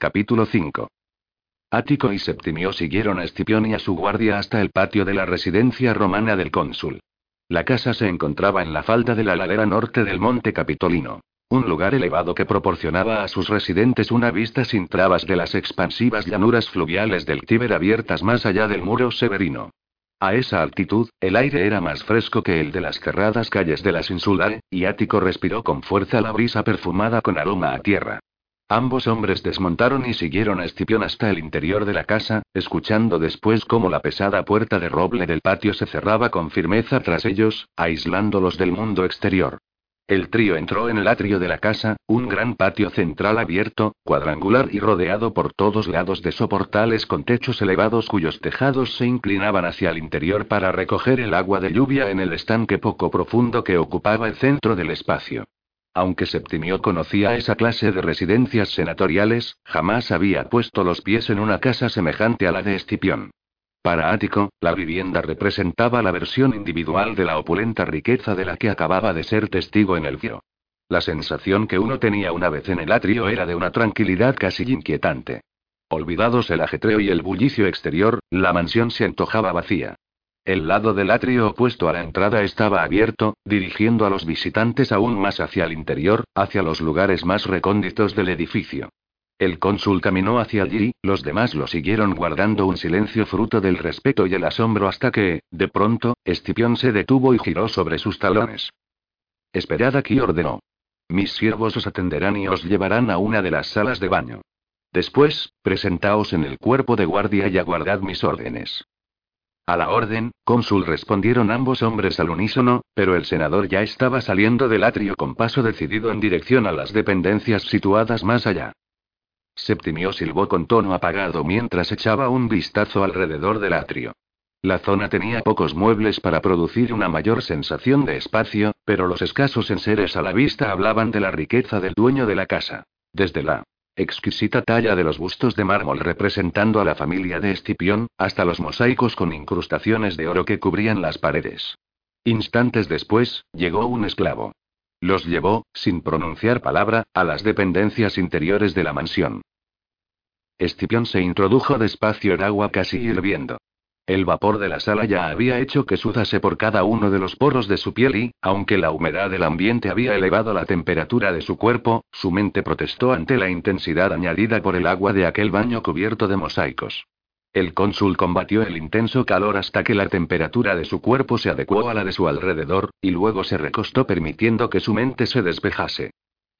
Capítulo 5. Ático y Septimio siguieron a Escipión y a su guardia hasta el patio de la residencia romana del cónsul. La casa se encontraba en la falda de la ladera norte del monte Capitolino. Un lugar elevado que proporcionaba a sus residentes una vista sin trabas de las expansivas llanuras fluviales del Tíber abiertas más allá del muro severino. A esa altitud, el aire era más fresco que el de las cerradas calles de las insulares, y Ático respiró con fuerza la brisa perfumada con aroma a tierra. Ambos hombres desmontaron y siguieron a Escipión hasta el interior de la casa, escuchando después cómo la pesada puerta de roble del patio se cerraba con firmeza tras ellos, aislándolos del mundo exterior. El trío entró en el atrio de la casa, un gran patio central abierto, cuadrangular y rodeado por todos lados de soportales con techos elevados cuyos tejados se inclinaban hacia el interior para recoger el agua de lluvia en el estanque poco profundo que ocupaba el centro del espacio. Aunque Septimio conocía esa clase de residencias senatoriales, jamás había puesto los pies en una casa semejante a la de Escipión. Para Ático, la vivienda representaba la versión individual de la opulenta riqueza de la que acababa de ser testigo en el Giro. La sensación que uno tenía una vez en el atrio era de una tranquilidad casi inquietante. Olvidados el ajetreo y el bullicio exterior, la mansión se antojaba vacía. El lado del atrio opuesto a la entrada estaba abierto, dirigiendo a los visitantes aún más hacia el interior, hacia los lugares más recónditos del edificio. El cónsul caminó hacia allí, los demás lo siguieron guardando un silencio fruto del respeto y el asombro hasta que, de pronto, Escipión se detuvo y giró sobre sus talones. Esperad aquí, ordenó. Mis siervos os atenderán y os llevarán a una de las salas de baño. Después, presentaos en el cuerpo de guardia y aguardad mis órdenes. A la orden, cónsul respondieron ambos hombres al unísono, pero el senador ya estaba saliendo del atrio con paso decidido en dirección a las dependencias situadas más allá. Septimio silbó con tono apagado mientras echaba un vistazo alrededor del atrio. La zona tenía pocos muebles para producir una mayor sensación de espacio, pero los escasos enseres a la vista hablaban de la riqueza del dueño de la casa. Desde la exquisita talla de los bustos de mármol representando a la familia de Escipión, hasta los mosaicos con incrustaciones de oro que cubrían las paredes. Instantes después, llegó un esclavo. Los llevó, sin pronunciar palabra, a las dependencias interiores de la mansión. Escipión se introdujo despacio en agua casi hirviendo. El vapor de la sala ya había hecho que sudase por cada uno de los poros de su piel y, aunque la humedad del ambiente había elevado la temperatura de su cuerpo, su mente protestó ante la intensidad añadida por el agua de aquel baño cubierto de mosaicos. El cónsul combatió el intenso calor hasta que la temperatura de su cuerpo se adecuó a la de su alrededor, y luego se recostó permitiendo que su mente se despejase.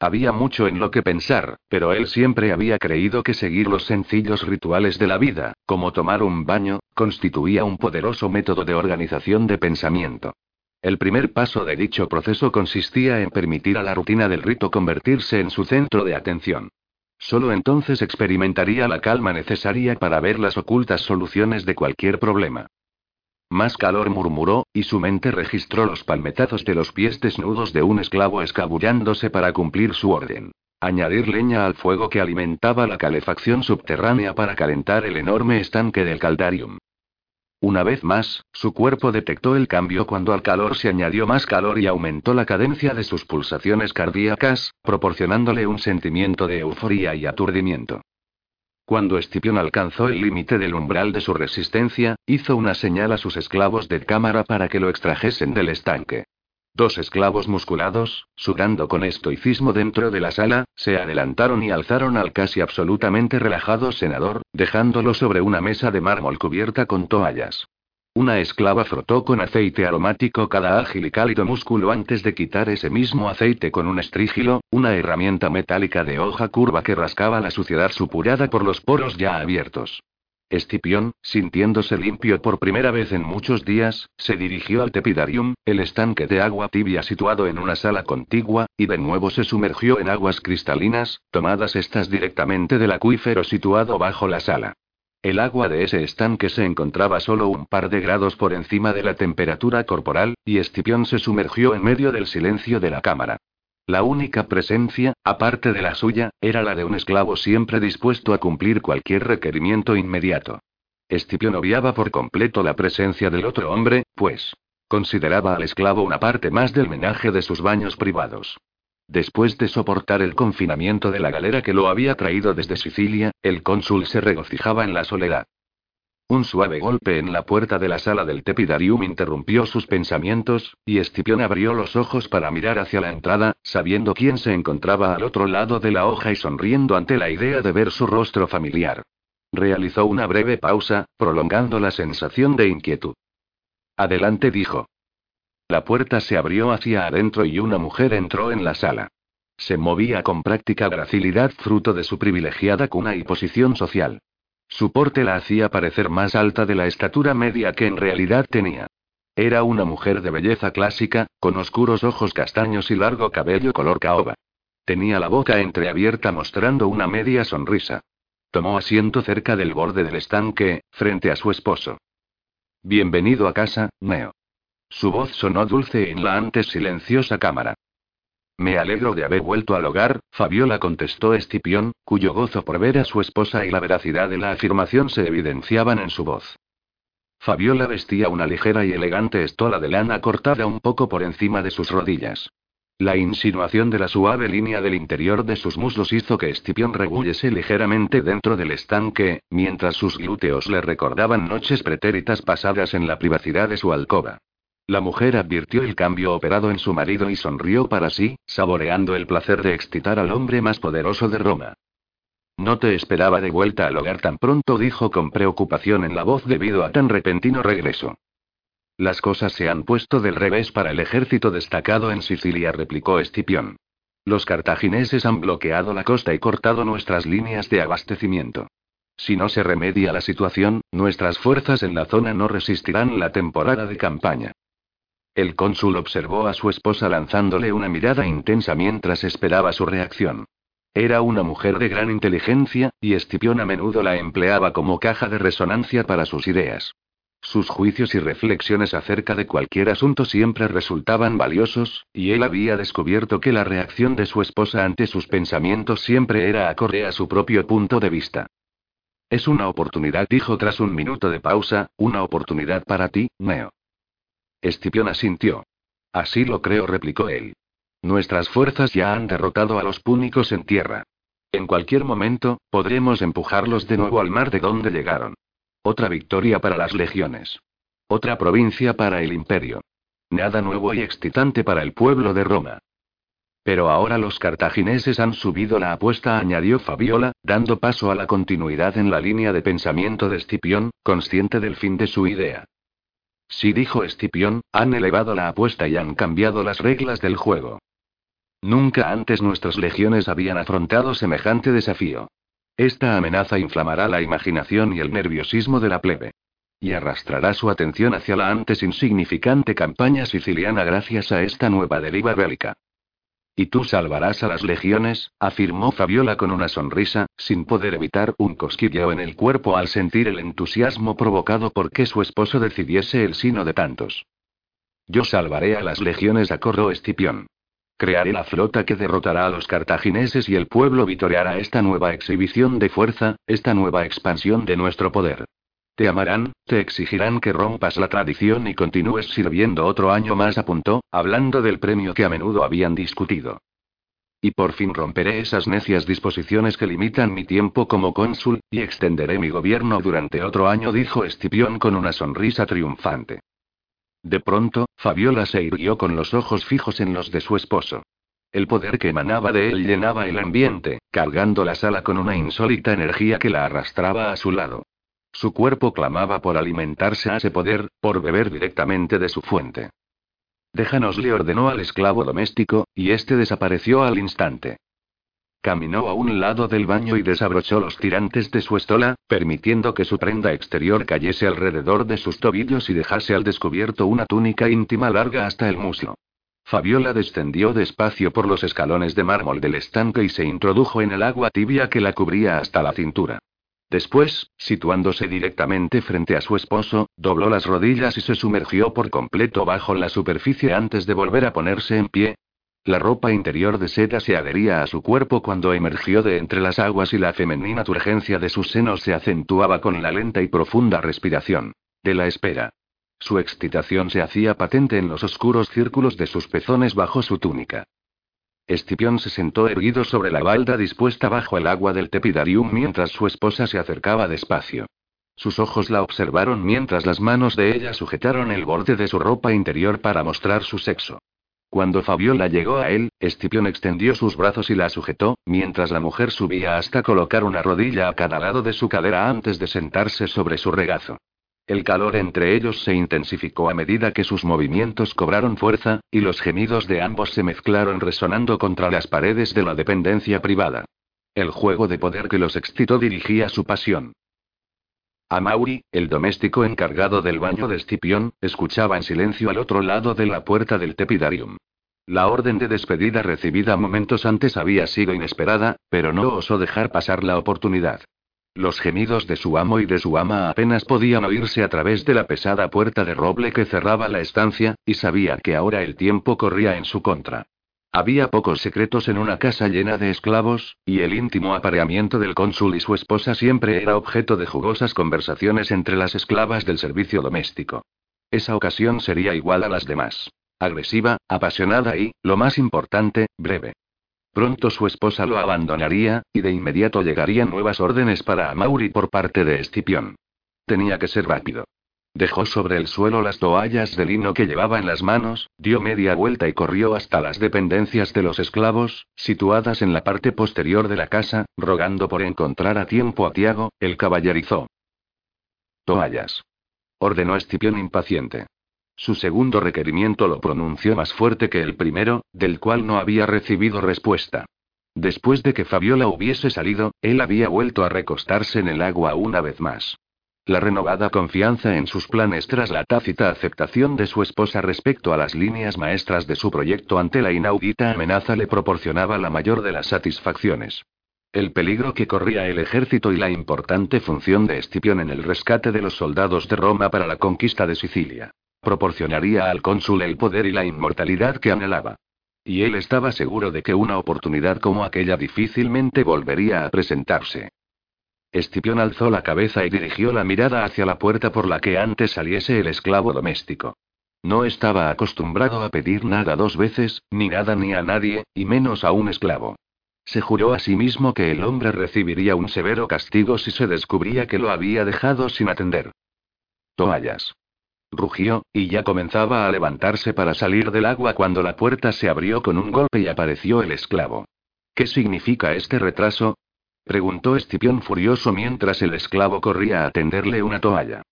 Había mucho en lo que pensar, pero él siempre había creído que seguir los sencillos rituales de la vida, como tomar un baño, constituía un poderoso método de organización de pensamiento. El primer paso de dicho proceso consistía en permitir a la rutina del rito convertirse en su centro de atención. Solo entonces experimentaría la calma necesaria para ver las ocultas soluciones de cualquier problema. Más calor murmuró, y su mente registró los palmetazos de los pies desnudos de un esclavo escabullándose para cumplir su orden. Añadir leña al fuego que alimentaba la calefacción subterránea para calentar el enorme estanque del caldarium. Una vez más, su cuerpo detectó el cambio cuando al calor se añadió más calor y aumentó la cadencia de sus pulsaciones cardíacas, proporcionándole un sentimiento de euforia y aturdimiento. Cuando Escipión alcanzó el límite del umbral de su resistencia, hizo una señal a sus esclavos de cámara para que lo extrajesen del estanque. Dos esclavos musculados, sudando con estoicismo dentro de la sala, se adelantaron y alzaron al casi absolutamente relajado senador, dejándolo sobre una mesa de mármol cubierta con toallas. Una esclava frotó con aceite aromático cada ágil y cálido músculo antes de quitar ese mismo aceite con un estrígilo, una herramienta metálica de hoja curva que rascaba la suciedad supurada por los poros ya abiertos. Escipión, sintiéndose limpio por primera vez en muchos días, se dirigió al tepidarium, el estanque de agua tibia situado en una sala contigua, y de nuevo se sumergió en aguas cristalinas, tomadas estas directamente del acuífero situado bajo la sala. El agua de ese estanque se encontraba solo un par de grados por encima de la temperatura corporal, y Escipión se sumergió en medio del silencio de la cámara. La única presencia, aparte de la suya, era la de un esclavo siempre dispuesto a cumplir cualquier requerimiento inmediato. Escipión obviaba por completo la presencia del otro hombre, pues consideraba al esclavo una parte más del menaje de sus baños privados. Después de soportar el confinamiento de la galera que lo había traído desde Sicilia, el cónsul se regocijaba en la soledad. Un suave golpe en la puerta de la sala del Tepidarium interrumpió sus pensamientos, y Escipión abrió los ojos para mirar hacia la entrada, sabiendo quién se encontraba al otro lado de la hoja y sonriendo ante la idea de ver su rostro familiar. Realizó una breve pausa, prolongando la sensación de inquietud. Adelante dijo. La puerta se abrió hacia adentro y una mujer entró en la sala. Se movía con práctica gracilidad fruto de su privilegiada cuna y posición social. Su porte la hacía parecer más alta de la estatura media que en realidad tenía. Era una mujer de belleza clásica, con oscuros ojos castaños y largo cabello color caoba. Tenía la boca entreabierta mostrando una media sonrisa. Tomó asiento cerca del borde del estanque, frente a su esposo. Bienvenido a casa, Neo. Su voz sonó dulce en la antes silenciosa cámara. Me alegro de haber vuelto al hogar, Fabiola contestó Escipión, cuyo gozo por ver a su esposa y la veracidad de la afirmación se evidenciaban en su voz. Fabiola vestía una ligera y elegante estola de lana cortada un poco por encima de sus rodillas. La insinuación de la suave línea del interior de sus muslos hizo que Escipión rebullese ligeramente dentro del estanque, mientras sus glúteos le recordaban noches pretéritas pasadas en la privacidad de su alcoba. La mujer advirtió el cambio operado en su marido y sonrió para sí, saboreando el placer de excitar al hombre más poderoso de Roma. No te esperaba de vuelta al hogar tan pronto, dijo con preocupación en la voz debido a tan repentino regreso. Las cosas se han puesto del revés para el ejército destacado en Sicilia, replicó Escipión. Los cartagineses han bloqueado la costa y cortado nuestras líneas de abastecimiento. Si no se remedia la situación, nuestras fuerzas en la zona no resistirán la temporada de campaña. El cónsul observó a su esposa lanzándole una mirada intensa mientras esperaba su reacción. Era una mujer de gran inteligencia, y Escipión a menudo la empleaba como caja de resonancia para sus ideas. Sus juicios y reflexiones acerca de cualquier asunto siempre resultaban valiosos, y él había descubierto que la reacción de su esposa ante sus pensamientos siempre era acorde a su propio punto de vista. Es una oportunidad, dijo tras un minuto de pausa, una oportunidad para ti, Neo. Escipión asintió. Así lo creo, replicó él. Nuestras fuerzas ya han derrotado a los púnicos en tierra. En cualquier momento, podremos empujarlos de nuevo al mar de donde llegaron. Otra victoria para las legiones. Otra provincia para el imperio. Nada nuevo y excitante para el pueblo de Roma. Pero ahora los cartagineses han subido la apuesta, añadió Fabiola, dando paso a la continuidad en la línea de pensamiento de Escipión, consciente del fin de su idea. Sí, dijo Escipión, han elevado la apuesta y han cambiado las reglas del juego. Nunca antes nuestras legiones habían afrontado semejante desafío. Esta amenaza inflamará la imaginación y el nerviosismo de la plebe. Y arrastrará su atención hacia la antes insignificante campaña siciliana gracias a esta nueva deriva bélica. Y tú salvarás a las legiones, afirmó Fabiola con una sonrisa, sin poder evitar un cosquilleo en el cuerpo al sentir el entusiasmo provocado por que su esposo decidiese el sino de tantos. Yo salvaré a las legiones, acorró Escipión. Crearé la flota que derrotará a los cartagineses y el pueblo vitoreará esta nueva exhibición de fuerza, esta nueva expansión de nuestro poder. Te amarán, te exigirán que rompas la tradición y continúes sirviendo otro año más, apuntó, hablando del premio que a menudo habían discutido. Y por fin romperé esas necias disposiciones que limitan mi tiempo como cónsul, y extenderé mi gobierno durante otro año, dijo Escipión con una sonrisa triunfante. De pronto, Fabiola se irguió con los ojos fijos en los de su esposo. El poder que emanaba de él llenaba el ambiente, cargando la sala con una insólita energía que la arrastraba a su lado. Su cuerpo clamaba por alimentarse a ese poder, por beber directamente de su fuente. Déjanos, le ordenó al esclavo doméstico, y este desapareció al instante. Caminó a un lado del baño y desabrochó los tirantes de su estola, permitiendo que su prenda exterior cayese alrededor de sus tobillos y dejase al descubierto una túnica íntima larga hasta el muslo. Fabiola descendió despacio por los escalones de mármol del estanque y se introdujo en el agua tibia que la cubría hasta la cintura. Después, situándose directamente frente a su esposo, dobló las rodillas y se sumergió por completo bajo la superficie antes de volver a ponerse en pie. La ropa interior de seda se adhería a su cuerpo cuando emergió de entre las aguas y la femenina turgencia de sus senos se acentuaba con la lenta y profunda respiración. De la espera. Su excitación se hacía patente en los oscuros círculos de sus pezones bajo su túnica. Escipión se sentó erguido sobre la balda dispuesta bajo el agua del tepidarium mientras su esposa se acercaba despacio. Sus ojos la observaron mientras las manos de ella sujetaron el borde de su ropa interior para mostrar su sexo. Cuando Fabiola llegó a él, Escipión extendió sus brazos y la sujetó, mientras la mujer subía hasta colocar una rodilla a cada lado de su cadera antes de sentarse sobre su regazo. El calor entre ellos se intensificó a medida que sus movimientos cobraron fuerza, y los gemidos de ambos se mezclaron resonando contra las paredes de la dependencia privada. El juego de poder que los excitó dirigía su pasión. Mauri, el doméstico encargado del baño de Escipión, escuchaba en silencio al otro lado de la puerta del tepidarium. La orden de despedida recibida momentos antes había sido inesperada, pero no osó dejar pasar la oportunidad. Los gemidos de su amo y de su ama apenas podían oírse a través de la pesada puerta de roble que cerraba la estancia, y sabía que ahora el tiempo corría en su contra. Había pocos secretos en una casa llena de esclavos, y el íntimo apareamiento del cónsul y su esposa siempre era objeto de jugosas conversaciones entre las esclavas del servicio doméstico. Esa ocasión sería igual a las demás. Agresiva, apasionada y, lo más importante, breve. Pronto su esposa lo abandonaría, y de inmediato llegarían nuevas órdenes para Amaury por parte de Escipión. Tenía que ser rápido. Dejó sobre el suelo las toallas de lino que llevaba en las manos, dio media vuelta y corrió hasta las dependencias de los esclavos, situadas en la parte posterior de la casa, rogando por encontrar a tiempo a Tiago, el caballerizó. Toallas. Ordenó Escipión impaciente. Su segundo requerimiento lo pronunció más fuerte que el primero, del cual no había recibido respuesta. Después de que Fabiola hubiese salido, él había vuelto a recostarse en el agua una vez más. La renovada confianza en sus planes tras la tácita aceptación de su esposa respecto a las líneas maestras de su proyecto ante la inaudita amenaza le proporcionaba la mayor de las satisfacciones. El peligro que corría el ejército y la importante función de Escipión en el rescate de los soldados de Roma para la conquista de Sicilia. Proporcionaría al cónsul el poder y la inmortalidad que anhelaba. Y él estaba seguro de que una oportunidad como aquella difícilmente volvería a presentarse. Escipión alzó la cabeza y dirigió la mirada hacia la puerta por la que antes saliese el esclavo doméstico. No estaba acostumbrado a pedir nada dos veces, ni nada ni a nadie, y menos a un esclavo. Se juró a sí mismo que el hombre recibiría un severo castigo si se descubría que lo había dejado sin atender. Toallas. Rugió, y ya comenzaba a levantarse para salir del agua cuando la puerta se abrió con un golpe y apareció el esclavo. ¿Qué significa este retraso? Preguntó Escipión furioso mientras el esclavo corría a tenderle una toalla.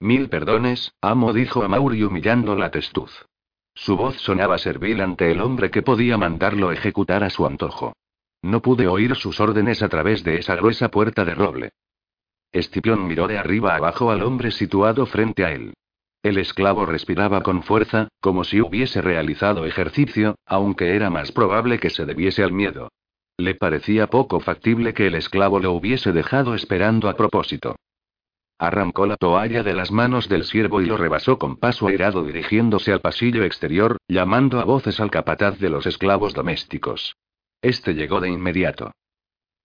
Mil perdones, amo, dijo a humillando la testuz. Su voz sonaba servil ante el hombre que podía mandarlo ejecutar a su antojo. No pude oír sus órdenes a través de esa gruesa puerta de roble. Escipión miró de arriba abajo al hombre situado frente a él. El esclavo respiraba con fuerza, como si hubiese realizado ejercicio, aunque era más probable que se debiese al miedo. Le parecía poco factible que el esclavo lo hubiese dejado esperando a propósito. Arrancó la toalla de las manos del siervo y lo rebasó con paso airado dirigiéndose al pasillo exterior, llamando a voces al capataz de los esclavos domésticos. Este llegó de inmediato.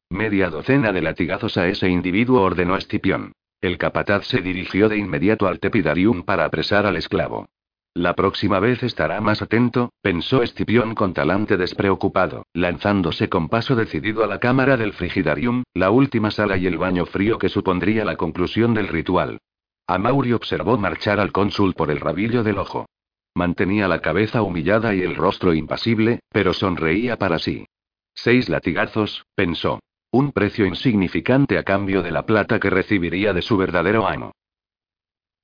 Media docena de latigazos a ese individuo ordenó Escipión. El capataz se dirigió de inmediato al tepidarium para apresar al esclavo. La próxima vez estará más atento, pensó Escipión con talante despreocupado, lanzándose con paso decidido a la cámara del frigidarium, la última sala y el baño frío que supondría la conclusión del ritual. Amaury observó marchar al cónsul por el rabillo del ojo. Mantenía la cabeza humillada y el rostro impasible, pero sonreía para sí. Seis latigazos, pensó. Un precio insignificante a cambio de la plata que recibiría de su verdadero amo.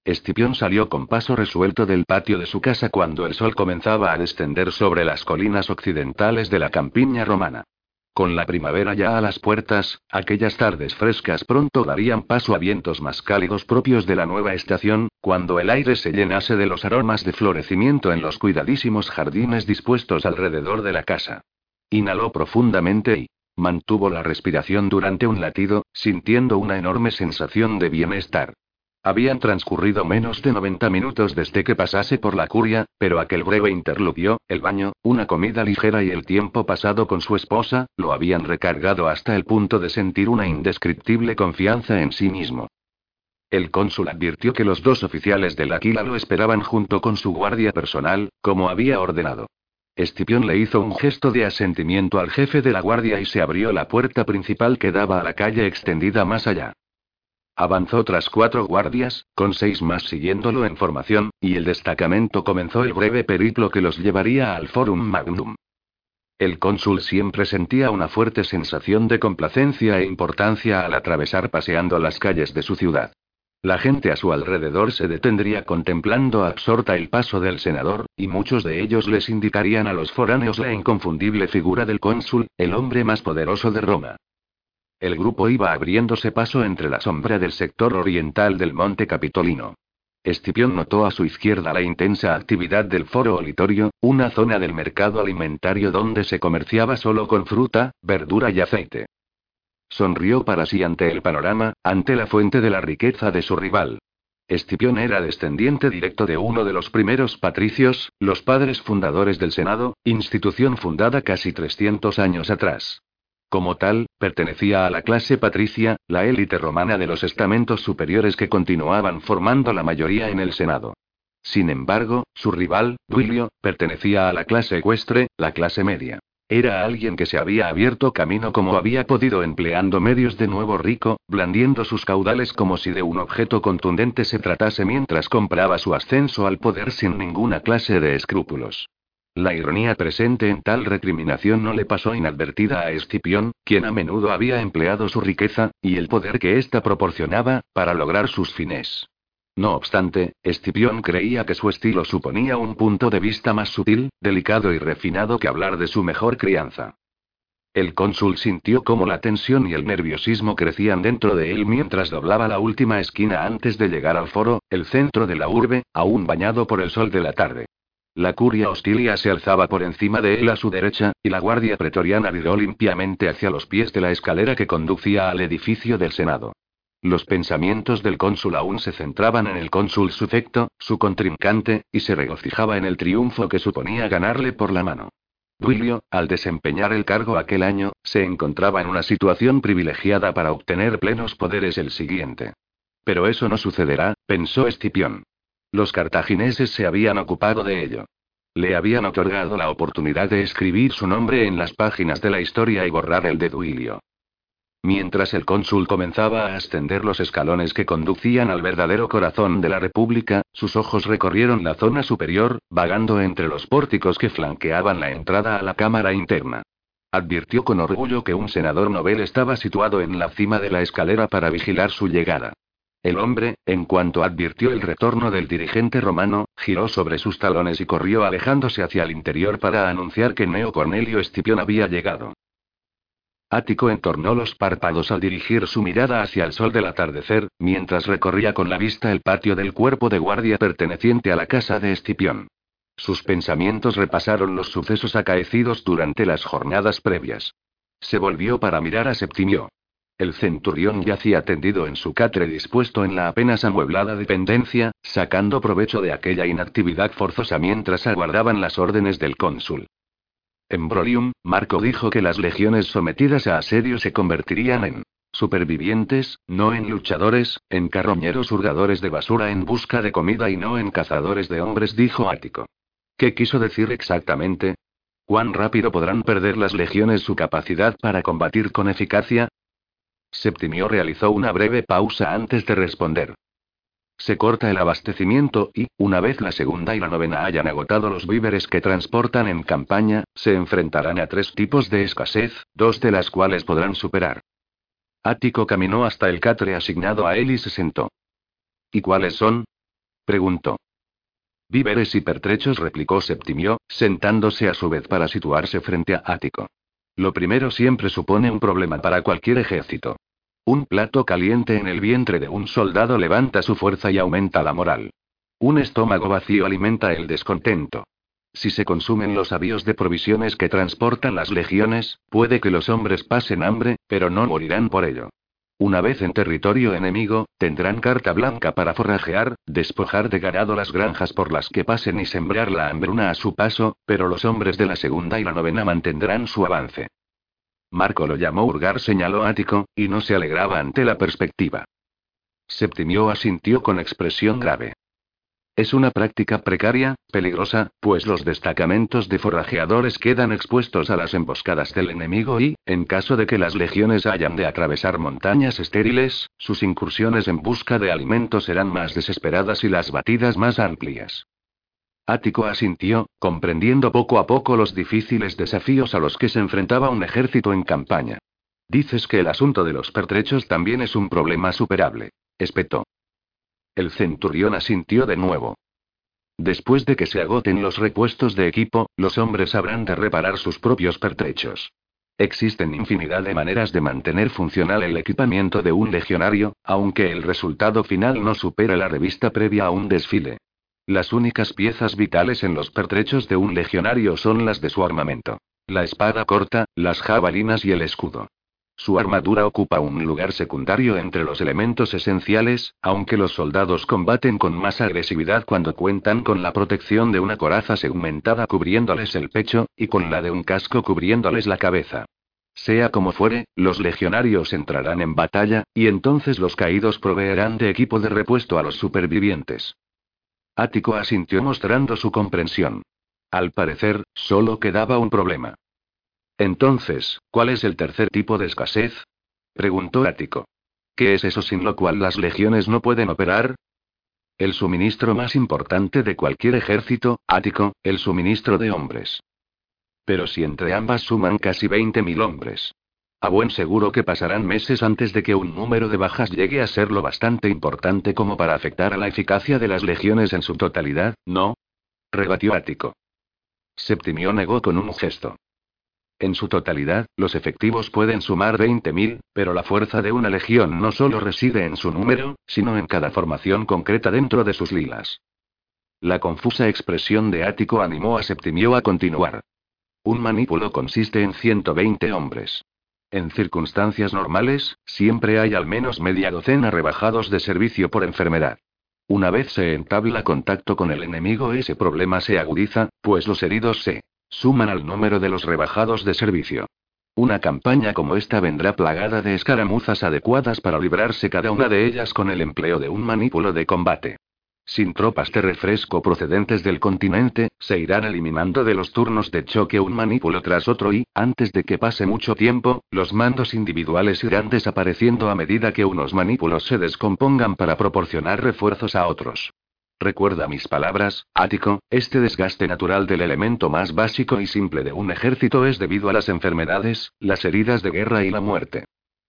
Escipión salió con paso resuelto del patio de su casa cuando el sol comenzaba a descender sobre las colinas occidentales de la campiña romana. Con la primavera ya a las puertas, aquellas tardes frescas pronto darían paso a vientos más cálidos propios de la nueva estación, cuando el aire se llenase de los aromas de florecimiento en los cuidadísimos jardines dispuestos alrededor de la casa. Inhaló profundamente y mantuvo la respiración durante un latido, sintiendo una enorme sensación de bienestar. Habían transcurrido menos de 90 minutos desde que pasase por la curia, pero aquel breve interludio, el baño, una comida ligera y el tiempo pasado con su esposa, lo habían recargado hasta el punto de sentir una indescriptible confianza en sí mismo. El cónsul advirtió que los dos oficiales del Aquila lo esperaban junto con su guardia personal, como había ordenado. Escipión le hizo un gesto de asentimiento al jefe de la guardia y se abrió la puerta principal que daba a la calle extendida más allá. Avanzó tras cuatro guardias, con seis más siguiéndolo en formación, y el destacamento comenzó el breve periplo que los llevaría al Forum Magnum. El cónsul siempre sentía una fuerte sensación de complacencia e importancia al atravesar paseando las calles de su ciudad. La gente a su alrededor se detendría contemplando absorta el paso del senador, y muchos de ellos les indicarían a los foráneos la inconfundible figura del cónsul, el hombre más poderoso de Roma. El grupo iba abriéndose paso entre la sombra del sector oriental del monte Capitolino. Escipión notó a su izquierda la intensa actividad del foro olitorio, una zona del mercado alimentario donde se comerciaba solo con fruta, verdura y aceite. Sonrió para sí ante el panorama, ante la fuente de la riqueza de su rival. Escipión era descendiente directo de uno de los primeros patricios, los padres fundadores del Senado, institución fundada casi 300 años atrás. Como tal, pertenecía a la clase patricia, la élite romana de los estamentos superiores que continuaban formando la mayoría en el Senado. Sin embargo, su rival, Duilio, pertenecía a la clase ecuestre, la clase media. Era alguien que se había abierto camino como había podido empleando medios de nuevo rico, blandiendo sus caudales como si de un objeto contundente se tratase mientras compraba su ascenso al poder sin ninguna clase de escrúpulos. La ironía presente en tal recriminación no le pasó inadvertida a Escipión, quien a menudo había empleado su riqueza, y el poder que ésta proporcionaba, para lograr sus fines. No obstante, Escipión creía que su estilo suponía un punto de vista más sutil, delicado y refinado que hablar de su mejor crianza. El cónsul sintió cómo la tensión y el nerviosismo crecían dentro de él mientras doblaba la última esquina antes de llegar al foro, el centro de la urbe, aún bañado por el sol de la tarde. La curia hostilia se alzaba por encima de él a su derecha, y la guardia pretoriana viró limpiamente hacia los pies de la escalera que conducía al edificio del Senado. Los pensamientos del cónsul aún se centraban en el cónsul sufecto, su contrincante, y se regocijaba en el triunfo que suponía ganarle por la mano. Duilio, al desempeñar el cargo aquel año, se encontraba en una situación privilegiada para obtener plenos poderes el siguiente. Pero eso no sucederá, pensó Escipión. Los cartagineses se habían ocupado de ello. Le habían otorgado la oportunidad de escribir su nombre en las páginas de la historia y borrar el de Duilio. Mientras el cónsul comenzaba a ascender los escalones que conducían al verdadero corazón de la República, sus ojos recorrieron la zona superior, vagando entre los pórticos que flanqueaban la entrada a la cámara interna. Advirtió con orgullo que un senador novel estaba situado en la cima de la escalera para vigilar su llegada. El hombre, en cuanto advirtió el retorno del dirigente romano, giró sobre sus talones y corrió alejándose hacia el interior para anunciar que Neo Cornelio Escipión había llegado. Ático entornó los párpados al dirigir su mirada hacia el sol del atardecer, mientras recorría con la vista el patio del cuerpo de guardia perteneciente a la casa de Escipión. Sus pensamientos repasaron los sucesos acaecidos durante las jornadas previas. Se volvió para mirar a Septimio. El centurión yacía tendido en su catre dispuesto en la apenas amueblada dependencia, sacando provecho de aquella inactividad forzosa mientras aguardaban las órdenes del cónsul. En Marco dijo que las legiones sometidas a asedio se convertirían en supervivientes, no en luchadores, en carroñeros hurgadores de basura en busca de comida y no en cazadores de hombres, dijo Ático. ¿Qué quiso decir exactamente? ¿Cuán rápido podrán perder las legiones su capacidad para combatir con eficacia? Septimio realizó una breve pausa antes de responder. Se corta el abastecimiento y, una vez la segunda y la novena hayan agotado los víveres que transportan en campaña, se enfrentarán a tres tipos de escasez, dos de las cuales podrán superar. Ático caminó hasta el catre asignado a él y se sentó. ¿Y cuáles son? preguntó. Víveres y pertrechos, replicó Septimio, sentándose a su vez para situarse frente a Ático. Lo primero siempre supone un problema para cualquier ejército. Un plato caliente en el vientre de un soldado levanta su fuerza y aumenta la moral. Un estómago vacío alimenta el descontento. Si se consumen los avíos de provisiones que transportan las legiones, puede que los hombres pasen hambre, pero no morirán por ello. Una vez en territorio enemigo, tendrán carta blanca para forrajear, despojar de ganado las granjas por las que pasen y sembrar la hambruna a su paso, pero los hombres de la segunda y la novena mantendrán su avance. Marco lo llamó Urgar, señaló Ático, y no se alegraba ante la perspectiva. Septimio asintió con expresión grave. Es una práctica precaria, peligrosa, pues los destacamentos de forrajeadores quedan expuestos a las emboscadas del enemigo y, en caso de que las legiones hayan de atravesar montañas estériles, sus incursiones en busca de alimentos serán más desesperadas y las batidas más amplias. Ático asintió, comprendiendo poco a poco los difíciles desafíos a los que se enfrentaba un ejército en campaña. Dices que el asunto de los pertrechos también es un problema superable. Espetó. El centurión asintió de nuevo. Después de que se agoten los repuestos de equipo, los hombres habrán de reparar sus propios pertrechos. Existen infinidad de maneras de mantener funcional el equipamiento de un legionario, aunque el resultado final no supera la revista previa a un desfile. Las únicas piezas vitales en los pertrechos de un legionario son las de su armamento. La espada corta, las jabalinas y el escudo. Su armadura ocupa un lugar secundario entre los elementos esenciales, aunque los soldados combaten con más agresividad cuando cuentan con la protección de una coraza segmentada cubriéndoles el pecho, y con la de un casco cubriéndoles la cabeza. Sea como fuere, los legionarios entrarán en batalla, y entonces los caídos proveerán de equipo de repuesto a los supervivientes. Ático asintió mostrando su comprensión. Al parecer, solo quedaba un problema. Entonces, ¿cuál es el tercer tipo de escasez? preguntó Ático. ¿Qué es eso sin lo cual las legiones no pueden operar? El suministro más importante de cualquier ejército, Ático, el suministro de hombres. Pero si entre ambas suman casi 20.000 hombres. A buen seguro que pasarán meses antes de que un número de bajas llegue a ser lo bastante importante como para afectar a la eficacia de las legiones en su totalidad, ¿no? rebatió Ático. Septimio negó con un gesto. En su totalidad, los efectivos pueden sumar 20.000, pero la fuerza de una legión no solo reside en su número, sino en cada formación concreta dentro de sus lilas. La confusa expresión de Ático animó a Septimio a continuar. Un manípulo consiste en 120 hombres. En circunstancias normales, siempre hay al menos media docena rebajados de servicio por enfermedad. Una vez se entabla contacto con el enemigo, ese problema se agudiza, pues los heridos se suman al número de los rebajados de servicio. Una campaña como esta vendrá plagada de escaramuzas adecuadas para librarse cada una de ellas con el empleo de un manípulo de combate. Sin tropas de refresco procedentes del continente, se irán eliminando de los turnos de choque un manípulo tras otro y, antes de que pase mucho tiempo, los mandos individuales irán desapareciendo a medida que unos manípulos se descompongan para proporcionar refuerzos a otros. Recuerda mis palabras, Ático, este desgaste natural del elemento más básico y simple de un ejército es debido a las enfermedades, las heridas de guerra y la muerte.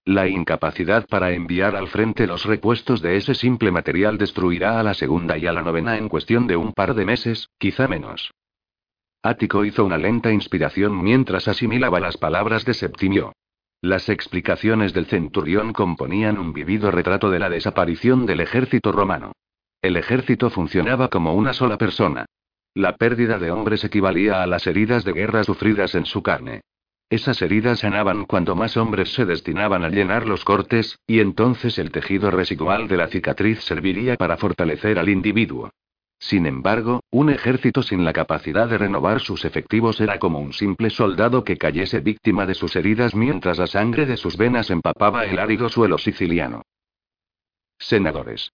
La incapacidad para enviar al frente los repuestos de ese simple material destruirá a la segunda y a la novena en cuestión de un par de meses, quizá menos. Ático hizo una lenta inspiración mientras asimilaba las palabras de Septimio. Las explicaciones del centurión componían un vivido retrato de la desaparición del ejército romano. El ejército funcionaba como una sola persona. La pérdida de hombres equivalía a las heridas de guerra sufridas en su carne. Esas heridas sanaban cuando más hombres se destinaban a llenar los cortes, y entonces el tejido residual de la cicatriz serviría para fortalecer al individuo. Sin embargo, un ejército sin la capacidad de renovar sus efectivos era como un simple soldado que cayese víctima de sus heridas mientras la sangre de sus venas empapaba el árido suelo siciliano. Senadores.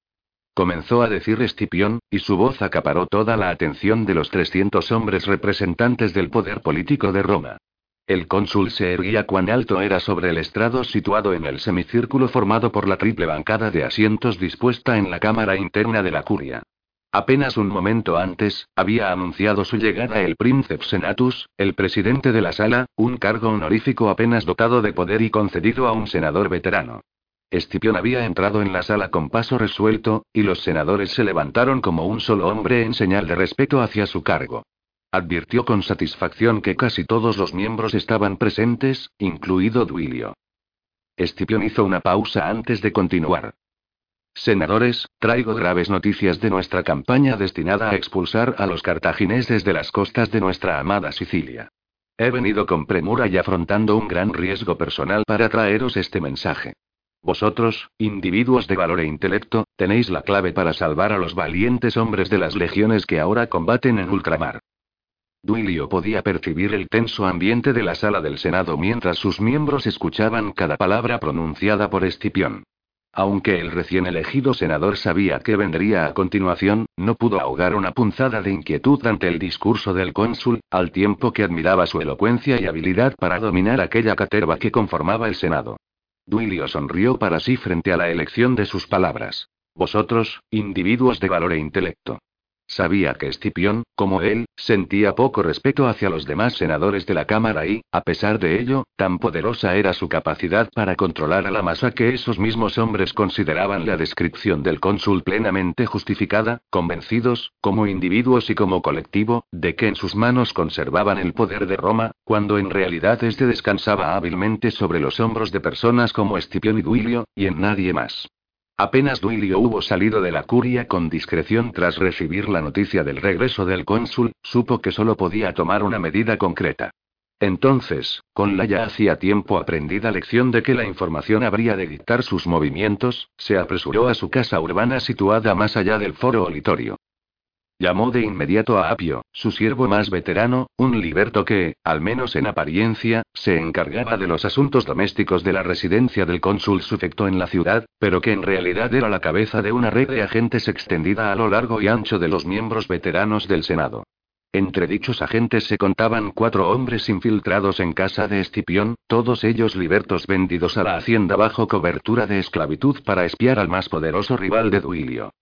Comenzó a decir Escipión, y su voz acaparó toda la atención de los 300 hombres representantes del poder político de Roma. El cónsul se erguía cuán alto era sobre el estrado situado en el semicírculo formado por la triple bancada de asientos dispuesta en la cámara interna de la curia. Apenas un momento antes, había anunciado su llegada el príncipe Senatus, el presidente de la sala, un cargo honorífico apenas dotado de poder y concedido a un senador veterano. Escipión había entrado en la sala con paso resuelto, y los senadores se levantaron como un solo hombre en señal de respeto hacia su cargo. Advirtió con satisfacción que casi todos los miembros estaban presentes, incluido Duilio. Escipión hizo una pausa antes de continuar. Senadores, traigo graves noticias de nuestra campaña destinada a expulsar a los cartagineses de las costas de nuestra amada Sicilia. He venido con premura y afrontando un gran riesgo personal para traeros este mensaje. Vosotros, individuos de valor e intelecto, tenéis la clave para salvar a los valientes hombres de las legiones que ahora combaten en ultramar. Duilio podía percibir el tenso ambiente de la sala del Senado mientras sus miembros escuchaban cada palabra pronunciada por Escipión. Aunque el recién elegido senador sabía que vendría a continuación, no pudo ahogar una punzada de inquietud ante el discurso del cónsul, al tiempo que admiraba su elocuencia y habilidad para dominar aquella caterva que conformaba el Senado. Duilio sonrió para sí frente a la elección de sus palabras. Vosotros, individuos de valor e intelecto. Sabía que Escipión, como él, sentía poco respeto hacia los demás senadores de la Cámara y, a pesar de ello, tan poderosa era su capacidad para controlar a la masa que esos mismos hombres consideraban la descripción del cónsul plenamente justificada, convencidos, como individuos y como colectivo, de que en sus manos conservaban el poder de Roma, cuando en realidad éste descansaba hábilmente sobre los hombros de personas como Escipión y Duilio, y en nadie más. Apenas Duilio hubo salido de la curia con discreción tras recibir la noticia del regreso del cónsul, supo que solo podía tomar una medida concreta. Entonces, con la ya hacía tiempo aprendida lección de que la información habría de dictar sus movimientos, se apresuró a su casa urbana situada más allá del foro auditorio. Llamó de inmediato a Apio, su siervo más veterano, un liberto que, al menos en apariencia, se encargaba de los asuntos domésticos de la residencia del cónsul sufecto en la ciudad, pero que en realidad era la cabeza de una red de agentes extendida a lo largo y ancho de los miembros veteranos del Senado. Entre dichos agentes se contaban cuatro hombres infiltrados en casa de Escipión, todos ellos libertos vendidos a la hacienda bajo cobertura de esclavitud para espiar al más poderoso rival de Duilio.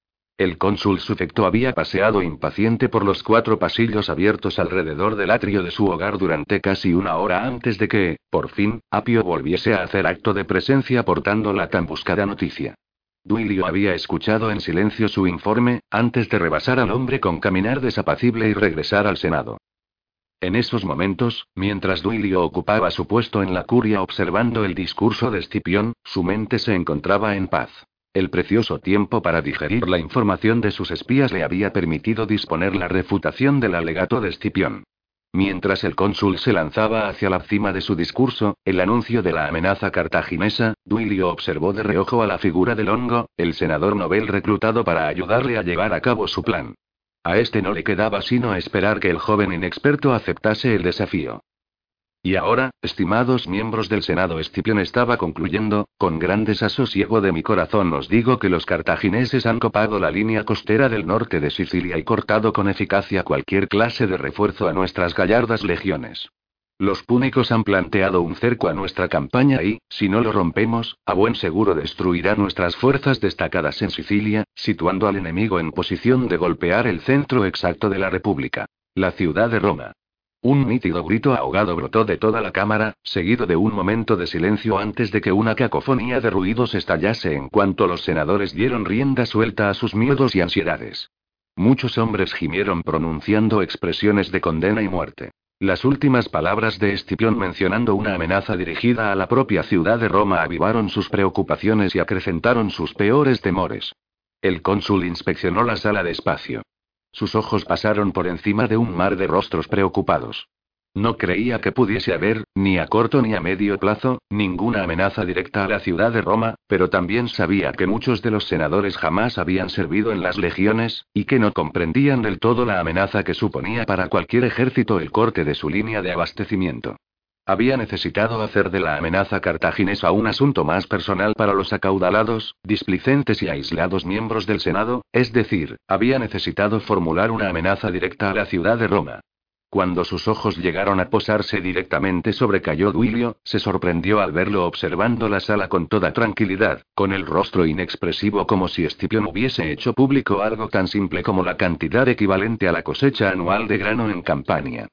El cónsul sufecto había paseado impaciente por los cuatro pasillos abiertos alrededor del atrio de su hogar durante casi una hora antes de que, por fin, Apio volviese a hacer acto de presencia portando la tan buscada noticia. Duilio había escuchado en silencio su informe, antes de rebasar al hombre con caminar desapacible y regresar al Senado. En esos momentos, mientras Duilio ocupaba su puesto en la curia observando el discurso de Escipión, su mente se encontraba en paz. El precioso tiempo para digerir la información de sus espías le había permitido disponer la refutación del alegato de Escipión. Mientras el cónsul se lanzaba hacia la cima de su discurso, el anuncio de la amenaza cartaginesa, Duilio observó de reojo a la figura de Longo, el senador novel reclutado para ayudarle a llevar a cabo su plan. A este no le quedaba sino esperar que el joven inexperto aceptase el desafío. Y ahora, estimados miembros del Senado, Escipión estaba concluyendo, con gran desasosiego de mi corazón os digo que los cartagineses han copado la línea costera del norte de Sicilia y cortado con eficacia cualquier clase de refuerzo a nuestras gallardas legiones. Los púnicos han planteado un cerco a nuestra campaña y, si no lo rompemos, a buen seguro destruirá nuestras fuerzas destacadas en Sicilia, situando al enemigo en posición de golpear el centro exacto de la República, la ciudad de Roma. Un nítido grito ahogado brotó de toda la cámara, seguido de un momento de silencio antes de que una cacofonía de ruidos estallase en cuanto los senadores dieron rienda suelta a sus miedos y ansiedades. Muchos hombres gimieron pronunciando expresiones de condena y muerte. Las últimas palabras de Escipión mencionando una amenaza dirigida a la propia ciudad de Roma avivaron sus preocupaciones y acrecentaron sus peores temores. El cónsul inspeccionó la sala despacio. Sus ojos pasaron por encima de un mar de rostros preocupados. No creía que pudiese haber, ni a corto ni a medio plazo, ninguna amenaza directa a la ciudad de Roma, pero también sabía que muchos de los senadores jamás habían servido en las legiones, y que no comprendían del todo la amenaza que suponía para cualquier ejército el corte de su línea de abastecimiento. Había necesitado hacer de la amenaza cartaginesa un asunto más personal para los acaudalados, displicentes y aislados miembros del Senado, es decir, había necesitado formular una amenaza directa a la ciudad de Roma. Cuando sus ojos llegaron a posarse directamente sobre Cayo Duilio, se sorprendió al verlo observando la sala con toda tranquilidad, con el rostro inexpresivo como si Escipión hubiese hecho público algo tan simple como la cantidad equivalente a la cosecha anual de grano en Campania.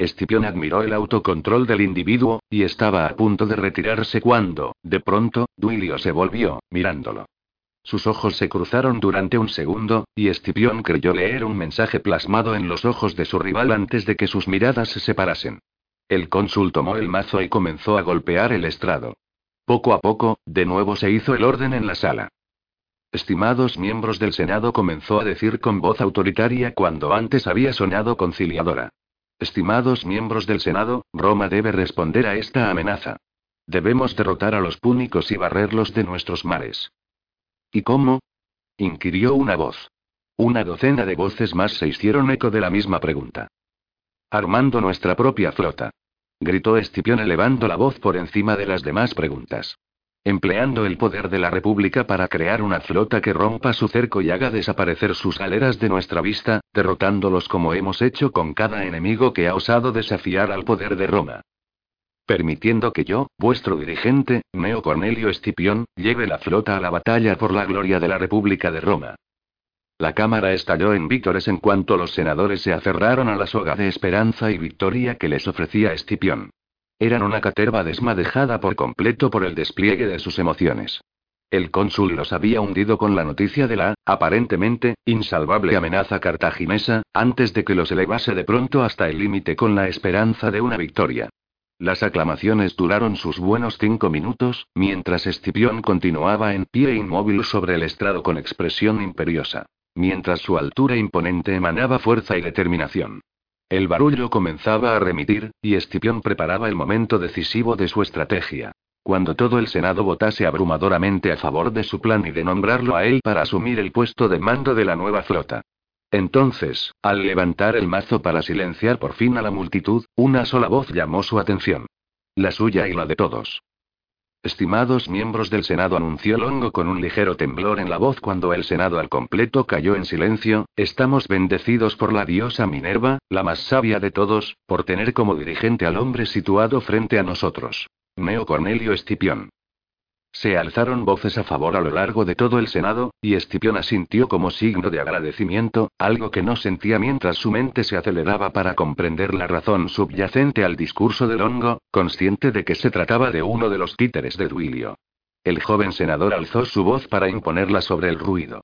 Escipión admiró el autocontrol del individuo, y estaba a punto de retirarse cuando, de pronto, Duilio se volvió, mirándolo. Sus ojos se cruzaron durante un segundo, y Escipión creyó leer un mensaje plasmado en los ojos de su rival antes de que sus miradas se separasen. El cónsul tomó el mazo y comenzó a golpear el estrado. Poco a poco, de nuevo se hizo el orden en la sala. Estimados miembros del Senado comenzó a decir con voz autoritaria cuando antes había sonado conciliadora. Estimados miembros del Senado, Roma debe responder a esta amenaza. Debemos derrotar a los púnicos y barrerlos de nuestros mares. ¿Y cómo? inquirió una voz. Una docena de voces más se hicieron eco de la misma pregunta. Armando nuestra propia flota. Gritó Escipión elevando la voz por encima de las demás preguntas. Empleando el poder de la República para crear una flota que rompa su cerco y haga desaparecer sus galeras de nuestra vista, derrotándolos como hemos hecho con cada enemigo que ha osado desafiar al poder de Roma. Permitiendo que yo, vuestro dirigente, Neo Cornelio Escipión, lleve la flota a la batalla por la gloria de la República de Roma. La Cámara estalló en vítores en cuanto los senadores se aferraron a la soga de esperanza y victoria que les ofrecía Escipión. Eran una caterva desmadejada por completo por el despliegue de sus emociones. El cónsul los había hundido con la noticia de la, aparentemente, insalvable amenaza cartaginesa, antes de que los elevase de pronto hasta el límite con la esperanza de una victoria. Las aclamaciones duraron sus buenos cinco minutos, mientras Escipión continuaba en pie inmóvil sobre el estrado con expresión imperiosa. Mientras su altura imponente emanaba fuerza y determinación. El barullo comenzaba a remitir, y Escipión preparaba el momento decisivo de su estrategia. Cuando todo el Senado votase abrumadoramente a favor de su plan y de nombrarlo a él para asumir el puesto de mando de la nueva flota. Entonces, al levantar el mazo para silenciar por fin a la multitud, una sola voz llamó su atención. La suya y la de todos. Estimados miembros del Senado, anunció Longo con un ligero temblor en la voz cuando el Senado al completo cayó en silencio, estamos bendecidos por la diosa Minerva, la más sabia de todos, por tener como dirigente al hombre situado frente a nosotros. Neo Cornelio Escipión. Se alzaron voces a favor a lo largo de todo el Senado, y Escipión asintió como signo de agradecimiento, algo que no sentía mientras su mente se aceleraba para comprender la razón subyacente al discurso de Longo, consciente de que se trataba de uno de los títeres de Duilio. El joven senador alzó su voz para imponerla sobre el ruido.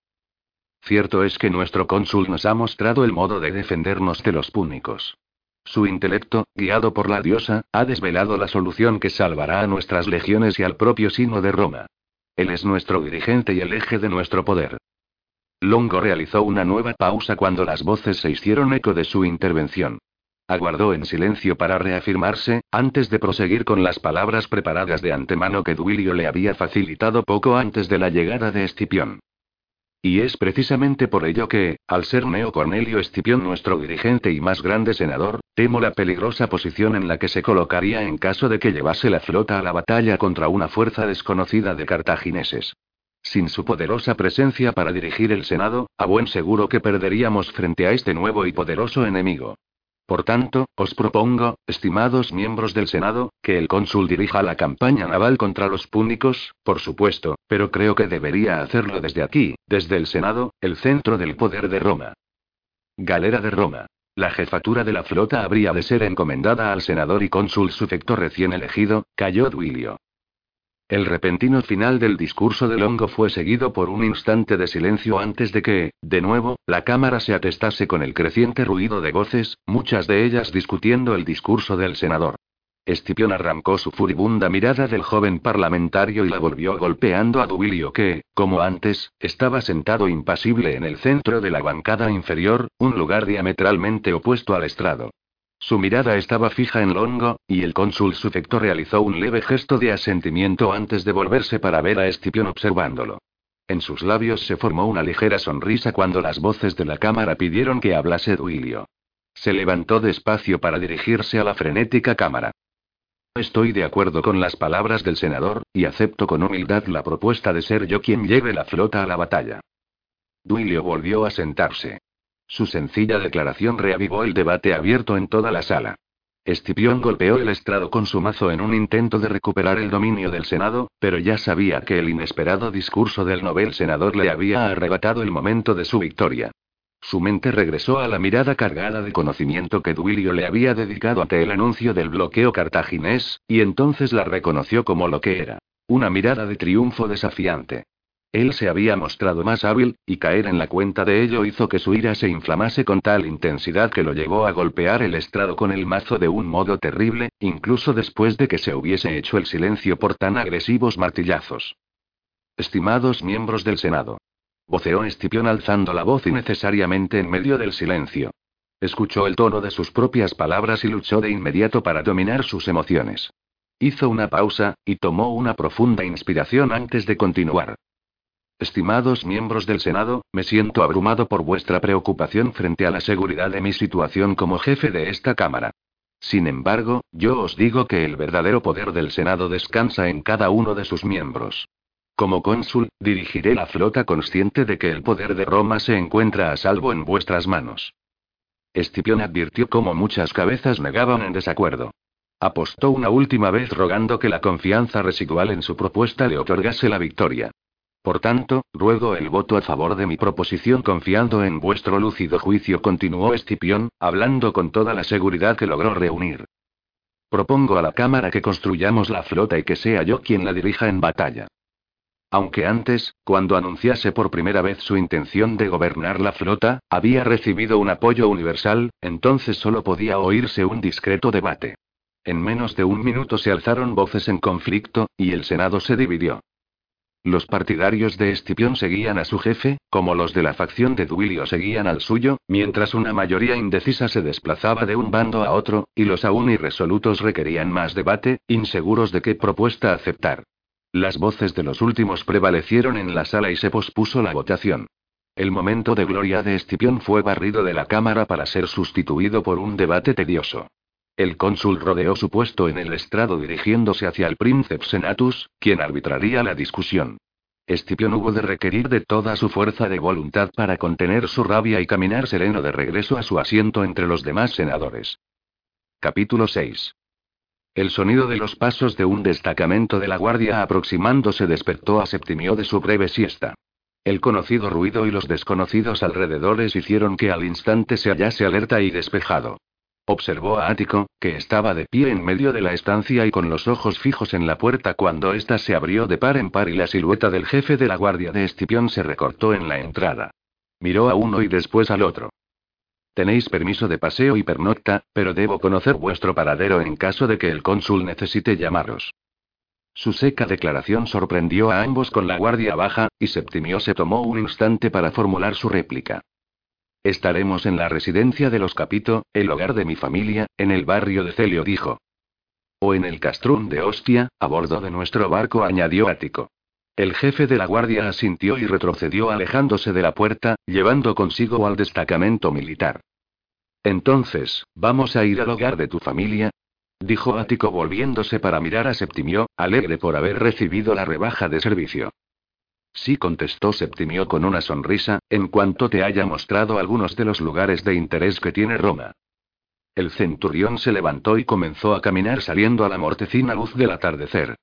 Cierto es que nuestro cónsul nos ha mostrado el modo de defendernos de los púnicos. Su intelecto, guiado por la diosa, ha desvelado la solución que salvará a nuestras legiones y al propio sino de Roma. Él es nuestro dirigente y el eje de nuestro poder. Longo realizó una nueva pausa cuando las voces se hicieron eco de su intervención. Aguardó en silencio para reafirmarse, antes de proseguir con las palabras preparadas de antemano que Duilio le había facilitado poco antes de la llegada de Escipión. Y es precisamente por ello que, al ser Neo Cornelio Escipión nuestro dirigente y más grande senador, temo la peligrosa posición en la que se colocaría en caso de que llevase la flota a la batalla contra una fuerza desconocida de cartagineses. Sin su poderosa presencia para dirigir el Senado, a buen seguro que perderíamos frente a este nuevo y poderoso enemigo. Por tanto, os propongo, estimados miembros del Senado, que el cónsul dirija la campaña naval contra los púnicos, por supuesto, pero creo que debería hacerlo desde aquí, desde el Senado, el centro del poder de Roma. Galera de Roma. La jefatura de la flota habría de ser encomendada al senador y cónsul sufecto recién elegido, cayó Duilio. El repentino final del discurso de Longo fue seguido por un instante de silencio antes de que, de nuevo, la cámara se atestase con el creciente ruido de voces, muchas de ellas discutiendo el discurso del senador. Escipión arrancó su furibunda mirada del joven parlamentario y la volvió golpeando a Duilio que, como antes, estaba sentado impasible en el centro de la bancada inferior, un lugar diametralmente opuesto al estrado. Su mirada estaba fija en Longo, y el cónsul sufecto realizó un leve gesto de asentimiento antes de volverse para ver a Escipión observándolo. En sus labios se formó una ligera sonrisa cuando las voces de la cámara pidieron que hablase Duilio. Se levantó despacio para dirigirse a la frenética cámara. Estoy de acuerdo con las palabras del senador, y acepto con humildad la propuesta de ser yo quien lleve la flota a la batalla. Duilio volvió a sentarse. Su sencilla declaración reavivó el debate abierto en toda la sala. Escipión golpeó el estrado con su mazo en un intento de recuperar el dominio del Senado, pero ya sabía que el inesperado discurso del novel senador le había arrebatado el momento de su victoria. Su mente regresó a la mirada cargada de conocimiento que Duilio le había dedicado ante el anuncio del bloqueo cartaginés, y entonces la reconoció como lo que era. Una mirada de triunfo desafiante. Él se había mostrado más hábil, y caer en la cuenta de ello hizo que su ira se inflamase con tal intensidad que lo llevó a golpear el estrado con el mazo de un modo terrible, incluso después de que se hubiese hecho el silencio por tan agresivos martillazos. Estimados miembros del Senado. Voceó Escipión alzando la voz innecesariamente en medio del silencio. Escuchó el tono de sus propias palabras y luchó de inmediato para dominar sus emociones. Hizo una pausa, y tomó una profunda inspiración antes de continuar. Estimados miembros del Senado, me siento abrumado por vuestra preocupación frente a la seguridad de mi situación como jefe de esta Cámara. Sin embargo, yo os digo que el verdadero poder del Senado descansa en cada uno de sus miembros. Como cónsul, dirigiré la flota consciente de que el poder de Roma se encuentra a salvo en vuestras manos. Escipión advirtió cómo muchas cabezas negaban en desacuerdo. Apostó una última vez rogando que la confianza residual en su propuesta le otorgase la victoria. Por tanto, ruego el voto a favor de mi proposición confiando en vuestro lúcido juicio, continuó Escipión, hablando con toda la seguridad que logró reunir. Propongo a la Cámara que construyamos la flota y que sea yo quien la dirija en batalla. Aunque antes, cuando anunciase por primera vez su intención de gobernar la flota, había recibido un apoyo universal, entonces solo podía oírse un discreto debate. En menos de un minuto se alzaron voces en conflicto, y el Senado se dividió. Los partidarios de Escipión seguían a su jefe, como los de la facción de Duilio seguían al suyo, mientras una mayoría indecisa se desplazaba de un bando a otro, y los aún irresolutos requerían más debate, inseguros de qué propuesta aceptar. Las voces de los últimos prevalecieron en la sala y se pospuso la votación. El momento de gloria de Escipión fue barrido de la cámara para ser sustituido por un debate tedioso. El cónsul rodeó su puesto en el estrado dirigiéndose hacia el príncipe Senatus, quien arbitraría la discusión. Escipión hubo de requerir de toda su fuerza de voluntad para contener su rabia y caminar sereno de regreso a su asiento entre los demás senadores. Capítulo 6. El sonido de los pasos de un destacamento de la guardia aproximándose despertó a Septimio de su breve siesta. El conocido ruido y los desconocidos alrededores hicieron que al instante se hallase alerta y despejado. Observó a Ático, que estaba de pie en medio de la estancia y con los ojos fijos en la puerta cuando ésta se abrió de par en par y la silueta del jefe de la guardia de Escipión se recortó en la entrada. Miró a uno y después al otro. Tenéis permiso de paseo y pernocta, pero debo conocer vuestro paradero en caso de que el cónsul necesite llamaros. Su seca declaración sorprendió a ambos con la guardia baja, y Septimio se tomó un instante para formular su réplica. Estaremos en la residencia de los Capito, el hogar de mi familia, en el barrio de Celio, dijo. O en el castrún de Ostia, a bordo de nuestro barco, añadió Ático. El jefe de la guardia asintió y retrocedió alejándose de la puerta, llevando consigo al destacamento militar. Entonces, ¿vamos a ir al hogar de tu familia? dijo Ático volviéndose para mirar a Septimio, alegre por haber recibido la rebaja de servicio. Sí, contestó Septimio con una sonrisa, en cuanto te haya mostrado algunos de los lugares de interés que tiene Roma. El centurión se levantó y comenzó a caminar saliendo a la mortecina luz del atardecer.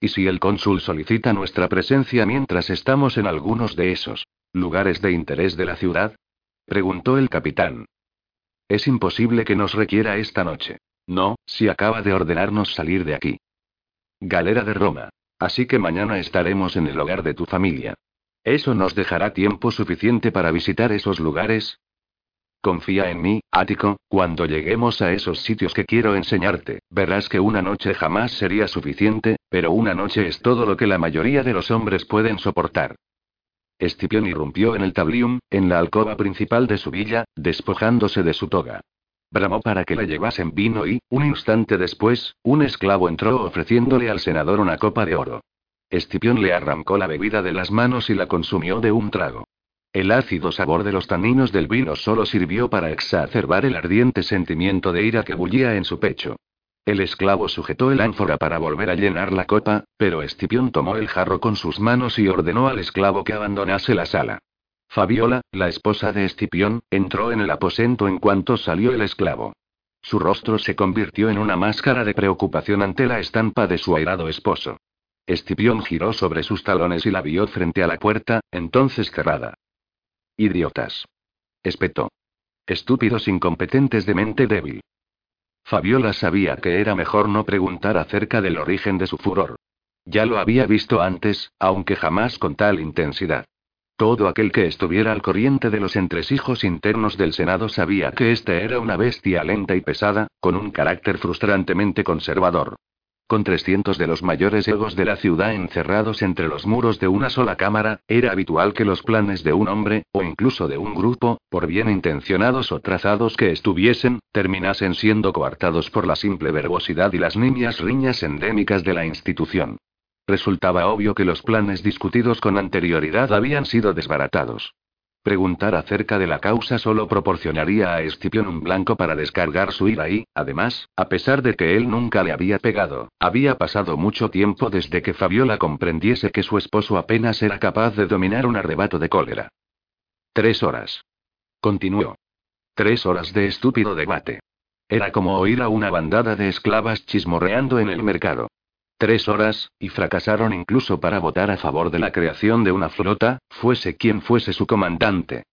¿Y si el cónsul solicita nuestra presencia mientras estamos en algunos de esos lugares de interés de la ciudad? preguntó el capitán. Es imposible que nos requiera esta noche. No, si acaba de ordenarnos salir de aquí. Galera de Roma. Así que mañana estaremos en el hogar de tu familia. ¿Eso nos dejará tiempo suficiente para visitar esos lugares? Confía en mí, Ático, cuando lleguemos a esos sitios que quiero enseñarte, verás que una noche jamás sería suficiente, pero una noche es todo lo que la mayoría de los hombres pueden soportar. Escipión irrumpió en el tablium, en la alcoba principal de su villa, despojándose de su toga. Bramó para que le llevasen vino y, un instante después, un esclavo entró ofreciéndole al senador una copa de oro. Escipión le arrancó la bebida de las manos y la consumió de un trago. El ácido sabor de los taninos del vino solo sirvió para exacerbar el ardiente sentimiento de ira que bullía en su pecho. El esclavo sujetó el ánfora para volver a llenar la copa, pero Escipión tomó el jarro con sus manos y ordenó al esclavo que abandonase la sala. Fabiola, la esposa de Escipión, entró en el aposento en cuanto salió el esclavo. Su rostro se convirtió en una máscara de preocupación ante la estampa de su airado esposo. Escipión giró sobre sus talones y la vio frente a la puerta, entonces cerrada. Idiotas. Espetó. Estúpidos incompetentes de mente débil. Fabiola sabía que era mejor no preguntar acerca del origen de su furor. Ya lo había visto antes, aunque jamás con tal intensidad. Todo aquel que estuviera al corriente de los entresijos internos del Senado sabía que éste era una bestia lenta y pesada, con un carácter frustrantemente conservador. Con 300 de los mayores egos de la ciudad encerrados entre los muros de una sola cámara, era habitual que los planes de un hombre, o incluso de un grupo, por bien intencionados o trazados que estuviesen, terminasen siendo coartados por la simple verbosidad y las niñas riñas endémicas de la institución. Resultaba obvio que los planes discutidos con anterioridad habían sido desbaratados. Preguntar acerca de la causa solo proporcionaría a Escipión un blanco para descargar su ira y, además, a pesar de que él nunca le había pegado, había pasado mucho tiempo desde que Fabiola comprendiese que su esposo apenas era capaz de dominar un arrebato de cólera. Tres horas. Continuó. Tres horas de estúpido debate. Era como oír a una bandada de esclavas chismorreando en el mercado. Tres horas, y fracasaron incluso para votar a favor de la creación de una flota, fuese quien fuese su comandante.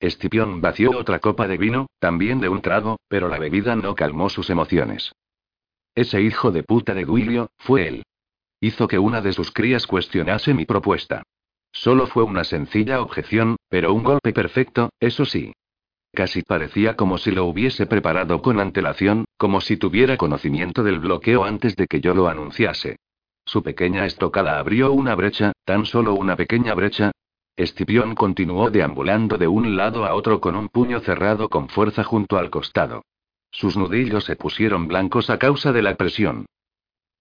Escipión vació otra copa de vino, también de un trago, pero la bebida no calmó sus emociones. Ese hijo de puta de Duilio, fue él. Hizo que una de sus crías cuestionase mi propuesta. Solo fue una sencilla objeción, pero un golpe perfecto, eso sí. Casi parecía como si lo hubiese preparado con antelación, como si tuviera conocimiento del bloqueo antes de que yo lo anunciase. Su pequeña estocada abrió una brecha, tan solo una pequeña brecha. Escipión continuó deambulando de un lado a otro con un puño cerrado con fuerza junto al costado. Sus nudillos se pusieron blancos a causa de la presión.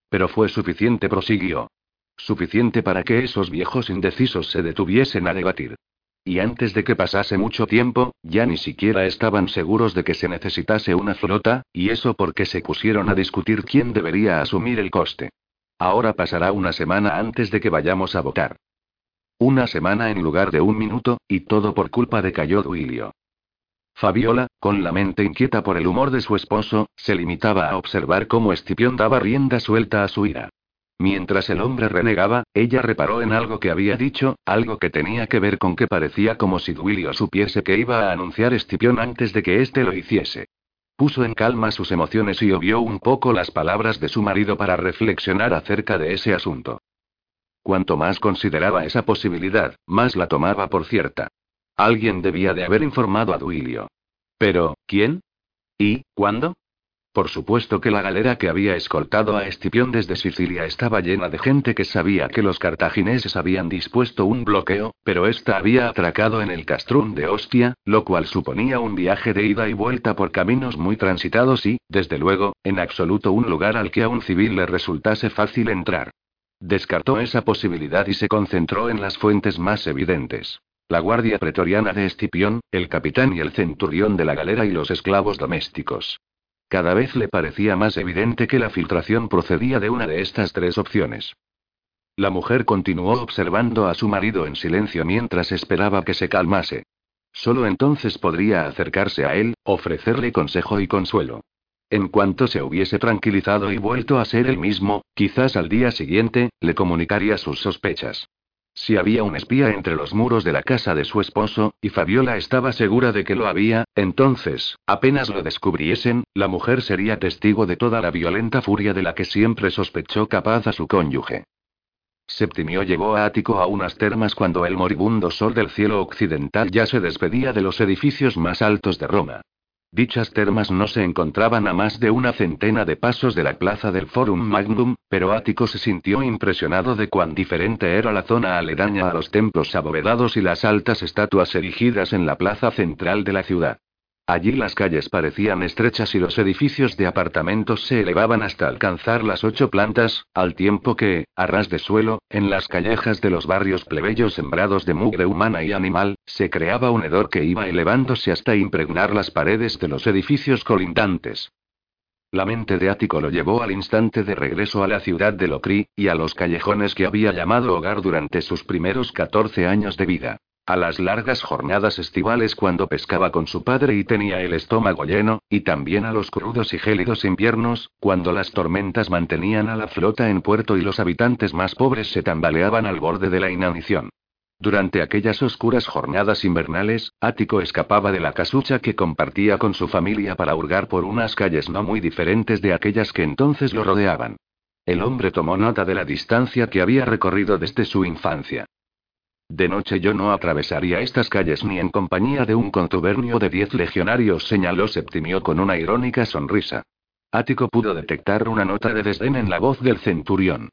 Pero fue suficiente, prosiguió. Suficiente para que esos viejos indecisos se detuviesen a debatir. Y antes de que pasase mucho tiempo, ya ni siquiera estaban seguros de que se necesitase una flota, y eso porque se pusieron a discutir quién debería asumir el coste. Ahora pasará una semana antes de que vayamos a votar. Una semana en lugar de un minuto, y todo por culpa de Cayo Duilio. Fabiola, con la mente inquieta por el humor de su esposo, se limitaba a observar cómo Escipión daba rienda suelta a su ira. Mientras el hombre renegaba, ella reparó en algo que había dicho, algo que tenía que ver con que parecía como si Duilio supiese que iba a anunciar Escipión antes de que éste lo hiciese. Puso en calma sus emociones y obvió un poco las palabras de su marido para reflexionar acerca de ese asunto. Cuanto más consideraba esa posibilidad, más la tomaba por cierta. Alguien debía de haber informado a Duilio. Pero, ¿quién? ¿Y cuándo? Por supuesto que la galera que había escoltado a Escipión desde Sicilia estaba llena de gente que sabía que los cartagineses habían dispuesto un bloqueo, pero ésta había atracado en el castrún de Ostia, lo cual suponía un viaje de ida y vuelta por caminos muy transitados y, desde luego, en absoluto un lugar al que a un civil le resultase fácil entrar. Descartó esa posibilidad y se concentró en las fuentes más evidentes. La guardia pretoriana de Escipión, el capitán y el centurión de la galera y los esclavos domésticos. Cada vez le parecía más evidente que la filtración procedía de una de estas tres opciones. La mujer continuó observando a su marido en silencio mientras esperaba que se calmase. Solo entonces podría acercarse a él, ofrecerle consejo y consuelo. En cuanto se hubiese tranquilizado y vuelto a ser el mismo, quizás al día siguiente, le comunicaría sus sospechas. Si había un espía entre los muros de la casa de su esposo, y Fabiola estaba segura de que lo había, entonces, apenas lo descubriesen, la mujer sería testigo de toda la violenta furia de la que siempre sospechó capaz a su cónyuge. Septimio llevó a Ático a unas termas cuando el moribundo sol del cielo occidental ya se despedía de los edificios más altos de Roma. Dichas termas no se encontraban a más de una centena de pasos de la plaza del Forum Magnum, pero Ático se sintió impresionado de cuán diferente era la zona aledaña a los templos abovedados y las altas estatuas erigidas en la plaza central de la ciudad. Allí las calles parecían estrechas y los edificios de apartamentos se elevaban hasta alcanzar las ocho plantas, al tiempo que, a ras de suelo, en las callejas de los barrios plebeyos sembrados de mugre humana y animal, se creaba un hedor que iba elevándose hasta impregnar las paredes de los edificios colindantes. La mente de Ático lo llevó al instante de regreso a la ciudad de Locri, y a los callejones que había llamado hogar durante sus primeros 14 años de vida. A las largas jornadas estivales cuando pescaba con su padre y tenía el estómago lleno, y también a los crudos y gélidos inviernos, cuando las tormentas mantenían a la flota en puerto y los habitantes más pobres se tambaleaban al borde de la inanición. Durante aquellas oscuras jornadas invernales, Ático escapaba de la casucha que compartía con su familia para hurgar por unas calles no muy diferentes de aquellas que entonces lo rodeaban. El hombre tomó nota de la distancia que había recorrido desde su infancia. De noche yo no atravesaría estas calles ni en compañía de un contubernio de diez legionarios, señaló Septimio con una irónica sonrisa. Ático pudo detectar una nota de desdén en la voz del centurión.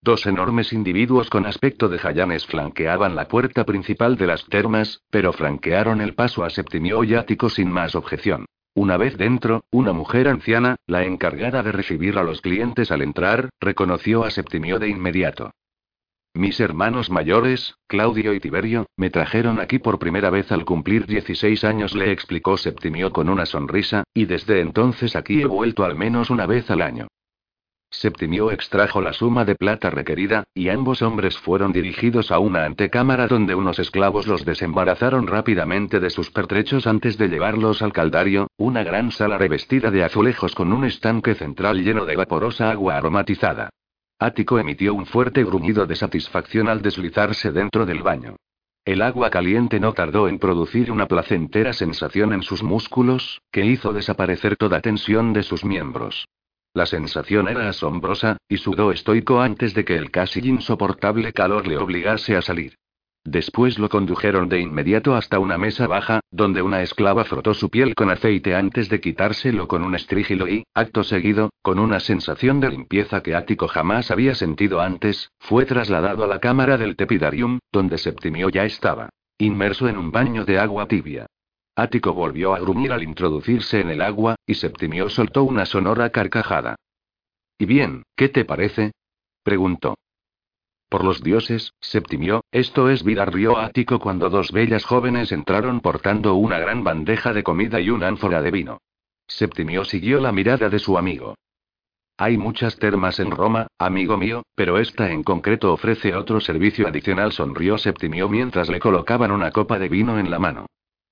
Dos enormes individuos con aspecto de jayanes flanqueaban la puerta principal de las termas, pero franquearon el paso a Septimio y Ático sin más objeción. Una vez dentro, una mujer anciana, la encargada de recibir a los clientes al entrar, reconoció a Septimio de inmediato. Mis hermanos mayores, Claudio y Tiberio, me trajeron aquí por primera vez al cumplir 16 años, le explicó Septimio con una sonrisa, y desde entonces aquí he vuelto al menos una vez al año. Septimio extrajo la suma de plata requerida, y ambos hombres fueron dirigidos a una antecámara donde unos esclavos los desembarazaron rápidamente de sus pertrechos antes de llevarlos al caldario, una gran sala revestida de azulejos con un estanque central lleno de vaporosa agua aromatizada. Ático emitió un fuerte gruñido de satisfacción al deslizarse dentro del baño. El agua caliente no tardó en producir una placentera sensación en sus músculos, que hizo desaparecer toda tensión de sus miembros. La sensación era asombrosa, y sudó estoico antes de que el casi insoportable calor le obligase a salir. Después lo condujeron de inmediato hasta una mesa baja, donde una esclava frotó su piel con aceite antes de quitárselo con un estrígilo y, acto seguido, con una sensación de limpieza que Ático jamás había sentido antes, fue trasladado a la cámara del tepidarium, donde Septimio ya estaba, inmerso en un baño de agua tibia. Ático volvió a gruñir al introducirse en el agua, y Septimio soltó una sonora carcajada. ¿Y bien, qué te parece? preguntó. Por los dioses, Septimio, esto es vida río ático cuando dos bellas jóvenes entraron portando una gran bandeja de comida y una ánfora de vino. Septimio siguió la mirada de su amigo. Hay muchas termas en Roma, amigo mío, pero esta en concreto ofrece otro servicio adicional, sonrió Septimio mientras le colocaban una copa de vino en la mano.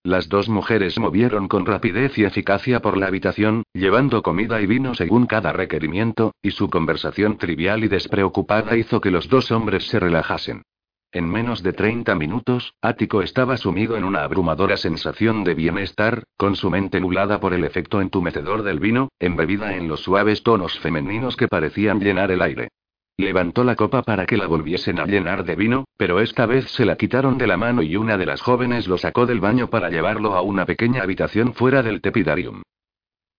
Las dos mujeres movieron con rapidez y eficacia por la habitación, llevando comida y vino según cada requerimiento, y su conversación trivial y despreocupada hizo que los dos hombres se relajasen. En menos de 30 minutos, Ático estaba sumido en una abrumadora sensación de bienestar, con su mente nublada por el efecto entumecedor del vino, embebida en los suaves tonos femeninos que parecían llenar el aire. Levantó la copa para que la volviesen a llenar de vino, pero esta vez se la quitaron de la mano y una de las jóvenes lo sacó del baño para llevarlo a una pequeña habitación fuera del tepidarium.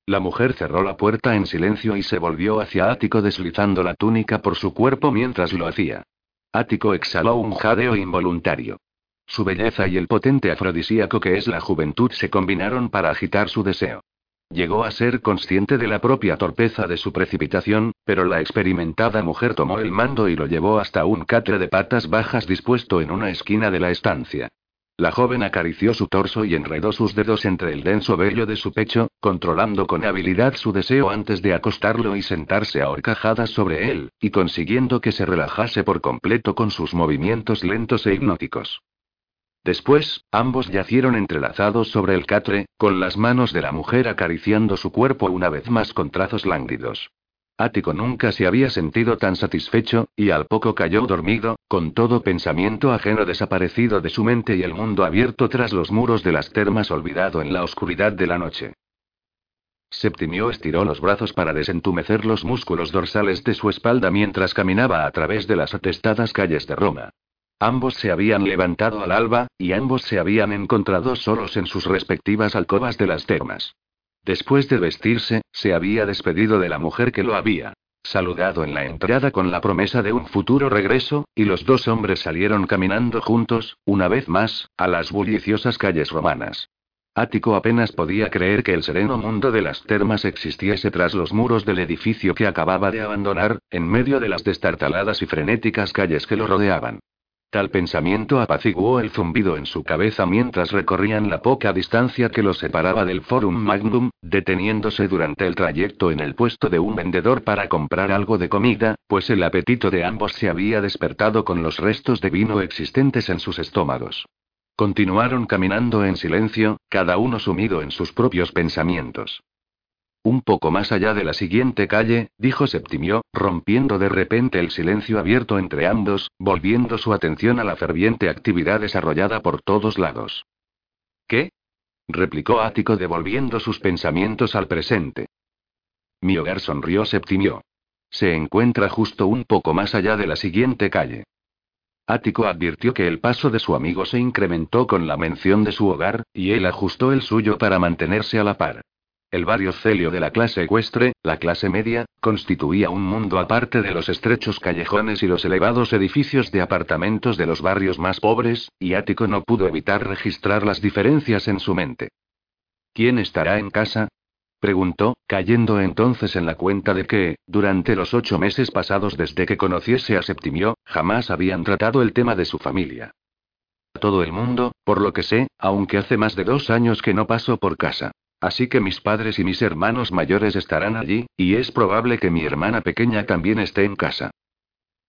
La mujer cerró la puerta en silencio y se volvió hacia Ático deslizando la túnica por su cuerpo mientras lo hacía. Ático exhaló un jadeo involuntario. Su belleza y el potente afrodisíaco que es la juventud se combinaron para agitar su deseo. Llegó a ser consciente de la propia torpeza de su precipitación, pero la experimentada mujer tomó el mando y lo llevó hasta un catre de patas bajas dispuesto en una esquina de la estancia. La joven acarició su torso y enredó sus dedos entre el denso vello de su pecho, controlando con habilidad su deseo antes de acostarlo y sentarse a horcajadas sobre él, y consiguiendo que se relajase por completo con sus movimientos lentos e hipnóticos. Después, ambos yacieron entrelazados sobre el catre, con las manos de la mujer acariciando su cuerpo una vez más con trazos lánguidos. Ático nunca se había sentido tan satisfecho, y al poco cayó dormido, con todo pensamiento ajeno desaparecido de su mente y el mundo abierto tras los muros de las termas olvidado en la oscuridad de la noche. Septimio estiró los brazos para desentumecer los músculos dorsales de su espalda mientras caminaba a través de las atestadas calles de Roma. Ambos se habían levantado al alba, y ambos se habían encontrado solos en sus respectivas alcobas de las termas. Después de vestirse, se había despedido de la mujer que lo había saludado en la entrada con la promesa de un futuro regreso, y los dos hombres salieron caminando juntos, una vez más, a las bulliciosas calles romanas. Ático apenas podía creer que el sereno mundo de las termas existiese tras los muros del edificio que acababa de abandonar, en medio de las destartaladas y frenéticas calles que lo rodeaban. Tal pensamiento apaciguó el zumbido en su cabeza mientras recorrían la poca distancia que los separaba del Forum Magnum, deteniéndose durante el trayecto en el puesto de un vendedor para comprar algo de comida, pues el apetito de ambos se había despertado con los restos de vino existentes en sus estómagos. Continuaron caminando en silencio, cada uno sumido en sus propios pensamientos. Un poco más allá de la siguiente calle, dijo Septimio, rompiendo de repente el silencio abierto entre ambos, volviendo su atención a la ferviente actividad desarrollada por todos lados. ¿Qué? replicó Ático devolviendo sus pensamientos al presente. Mi hogar sonrió Septimio. Se encuentra justo un poco más allá de la siguiente calle. Ático advirtió que el paso de su amigo se incrementó con la mención de su hogar, y él ajustó el suyo para mantenerse a la par. El barrio celio de la clase ecuestre, la clase media, constituía un mundo aparte de los estrechos callejones y los elevados edificios de apartamentos de los barrios más pobres, y Ático no pudo evitar registrar las diferencias en su mente. ¿Quién estará en casa? Preguntó, cayendo entonces en la cuenta de que, durante los ocho meses pasados desde que conociese a Septimio, jamás habían tratado el tema de su familia. Todo el mundo, por lo que sé, aunque hace más de dos años que no paso por casa. Así que mis padres y mis hermanos mayores estarán allí, y es probable que mi hermana pequeña también esté en casa.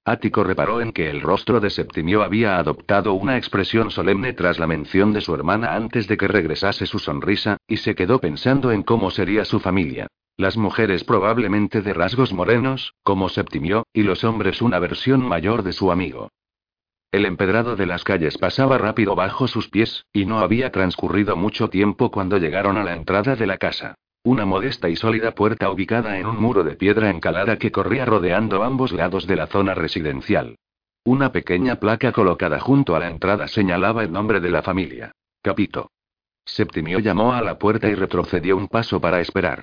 Ático reparó en que el rostro de Septimio había adoptado una expresión solemne tras la mención de su hermana antes de que regresase su sonrisa, y se quedó pensando en cómo sería su familia. Las mujeres probablemente de rasgos morenos, como Septimio, y los hombres una versión mayor de su amigo. El empedrado de las calles pasaba rápido bajo sus pies, y no había transcurrido mucho tiempo cuando llegaron a la entrada de la casa. Una modesta y sólida puerta ubicada en un muro de piedra encalada que corría rodeando ambos lados de la zona residencial. Una pequeña placa colocada junto a la entrada señalaba el nombre de la familia. Capito. Septimio llamó a la puerta y retrocedió un paso para esperar.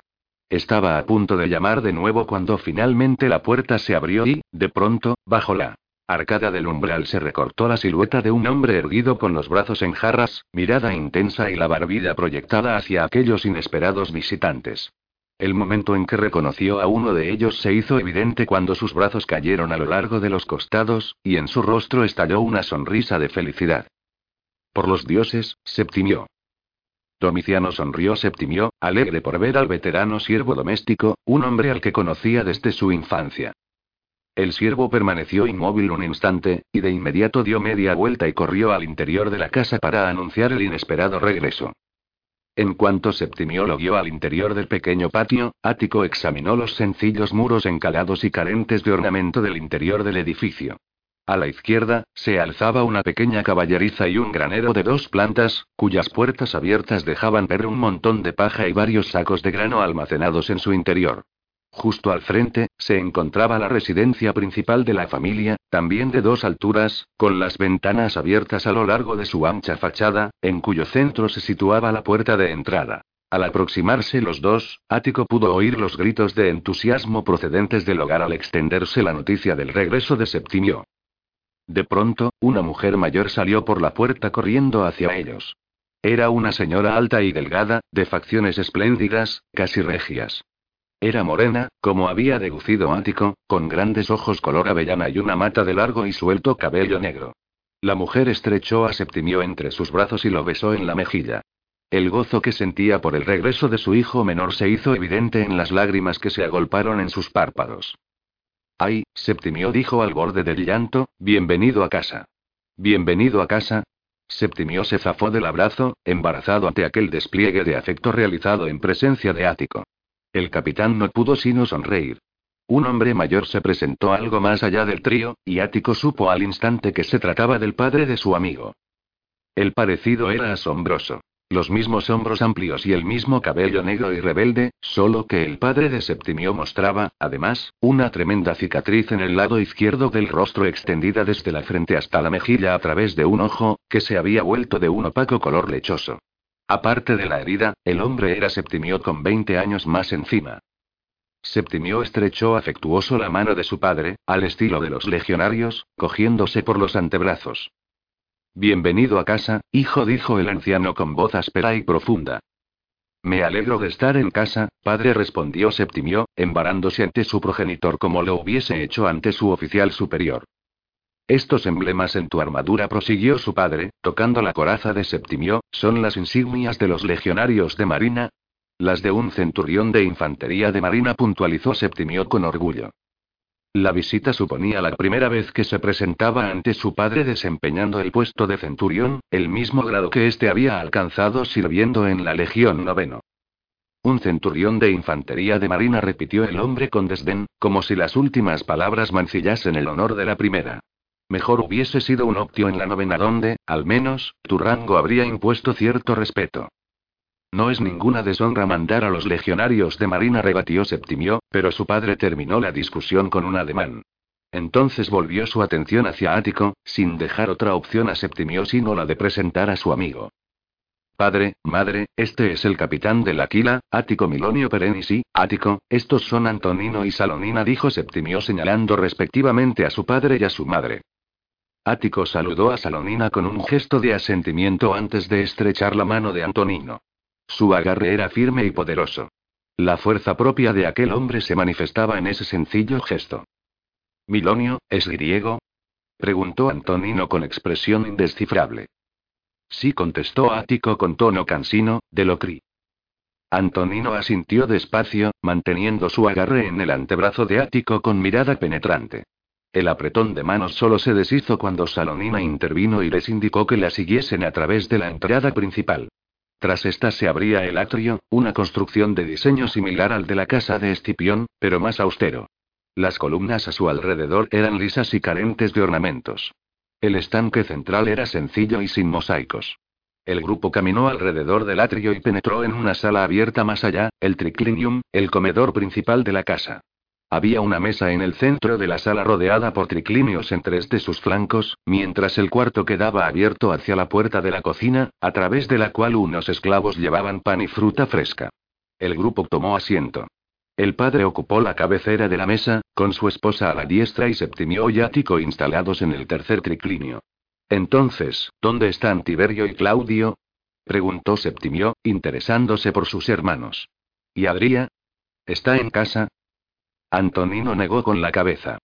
Estaba a punto de llamar de nuevo cuando finalmente la puerta se abrió y, de pronto, bajo la arcada del umbral se recortó la silueta de un hombre erguido con los brazos en jarras, mirada intensa y la barbilla proyectada hacia aquellos inesperados visitantes. El momento en que reconoció a uno de ellos se hizo evidente cuando sus brazos cayeron a lo largo de los costados, y en su rostro estalló una sonrisa de felicidad. Por los dioses, Septimio. Domiciano sonrió Septimio, alegre por ver al veterano siervo doméstico, un hombre al que conocía desde su infancia. El siervo permaneció inmóvil un instante, y de inmediato dio media vuelta y corrió al interior de la casa para anunciar el inesperado regreso. En cuanto Septimio lo vio al interior del pequeño patio, Ático examinó los sencillos muros encalados y carentes de ornamento del interior del edificio. A la izquierda, se alzaba una pequeña caballeriza y un granero de dos plantas, cuyas puertas abiertas dejaban ver un montón de paja y varios sacos de grano almacenados en su interior. Justo al frente, se encontraba la residencia principal de la familia, también de dos alturas, con las ventanas abiertas a lo largo de su ancha fachada, en cuyo centro se situaba la puerta de entrada. Al aproximarse los dos, Ático pudo oír los gritos de entusiasmo procedentes del hogar al extenderse la noticia del regreso de Septimio. De pronto, una mujer mayor salió por la puerta corriendo hacia ellos. Era una señora alta y delgada, de facciones espléndidas, casi regias. Era morena, como había deducido Ático, con grandes ojos color avellana y una mata de largo y suelto cabello negro. La mujer estrechó a Septimio entre sus brazos y lo besó en la mejilla. El gozo que sentía por el regreso de su hijo menor se hizo evidente en las lágrimas que se agolparon en sus párpados. Ay, Septimio dijo al borde del llanto, bienvenido a casa. Bienvenido a casa. Septimio se zafó del abrazo, embarazado ante aquel despliegue de afecto realizado en presencia de Ático. El capitán no pudo sino sonreír. Un hombre mayor se presentó algo más allá del trío, y Ático supo al instante que se trataba del padre de su amigo. El parecido era asombroso. Los mismos hombros amplios y el mismo cabello negro y rebelde, solo que el padre de Septimio mostraba, además, una tremenda cicatriz en el lado izquierdo del rostro extendida desde la frente hasta la mejilla a través de un ojo, que se había vuelto de un opaco color lechoso. Aparte de la herida, el hombre era Septimio con 20 años más encima. Septimio estrechó afectuoso la mano de su padre, al estilo de los legionarios, cogiéndose por los antebrazos. Bienvenido a casa, hijo, dijo el anciano con voz áspera y profunda. Me alegro de estar en casa, padre, respondió Septimio, embarándose ante su progenitor como lo hubiese hecho ante su oficial superior. Estos emblemas en tu armadura, prosiguió su padre, tocando la coraza de Septimio, son las insignias de los legionarios de Marina. Las de un centurión de infantería de Marina, puntualizó Septimio con orgullo. La visita suponía la primera vez que se presentaba ante su padre desempeñando el puesto de centurión, el mismo grado que éste había alcanzado sirviendo en la Legión Noveno. Un centurión de infantería de marina repitió el hombre con desdén, como si las últimas palabras mancillasen el honor de la primera. Mejor hubiese sido un optio en la novena donde, al menos, tu rango habría impuesto cierto respeto. No es ninguna deshonra mandar a los legionarios de Marina, rebatió Septimio, pero su padre terminó la discusión con un ademán. Entonces volvió su atención hacia Ático, sin dejar otra opción a Septimio sino la de presentar a su amigo. Padre, madre, este es el capitán del Aquila, Ático Milonio Perenisi, Ático, estos son Antonino y Salonina, dijo Septimio señalando respectivamente a su padre y a su madre. Ático saludó a Salonina con un gesto de asentimiento antes de estrechar la mano de Antonino. Su agarre era firme y poderoso. La fuerza propia de aquel hombre se manifestaba en ese sencillo gesto. ¿Milonio, es griego? preguntó Antonino con expresión indescifrable. Sí, contestó Ático con tono cansino, de Locri. Antonino asintió despacio, manteniendo su agarre en el antebrazo de Ático con mirada penetrante. El apretón de manos solo se deshizo cuando Salonina intervino y les indicó que la siguiesen a través de la entrada principal. Tras esta se abría el atrio, una construcción de diseño similar al de la casa de Escipión, pero más austero. Las columnas a su alrededor eran lisas y carentes de ornamentos. El estanque central era sencillo y sin mosaicos. El grupo caminó alrededor del atrio y penetró en una sala abierta más allá, el triclinium, el comedor principal de la casa. Había una mesa en el centro de la sala rodeada por triclinios en tres de sus flancos, mientras el cuarto quedaba abierto hacia la puerta de la cocina, a través de la cual unos esclavos llevaban pan y fruta fresca. El grupo tomó asiento. El padre ocupó la cabecera de la mesa, con su esposa a la diestra y Septimio y Ático instalados en el tercer triclinio. Entonces, ¿dónde están Tiberio y Claudio? preguntó Septimio, interesándose por sus hermanos. ¿Y Adría? ¿Está en casa? Antonino negó con la cabeza.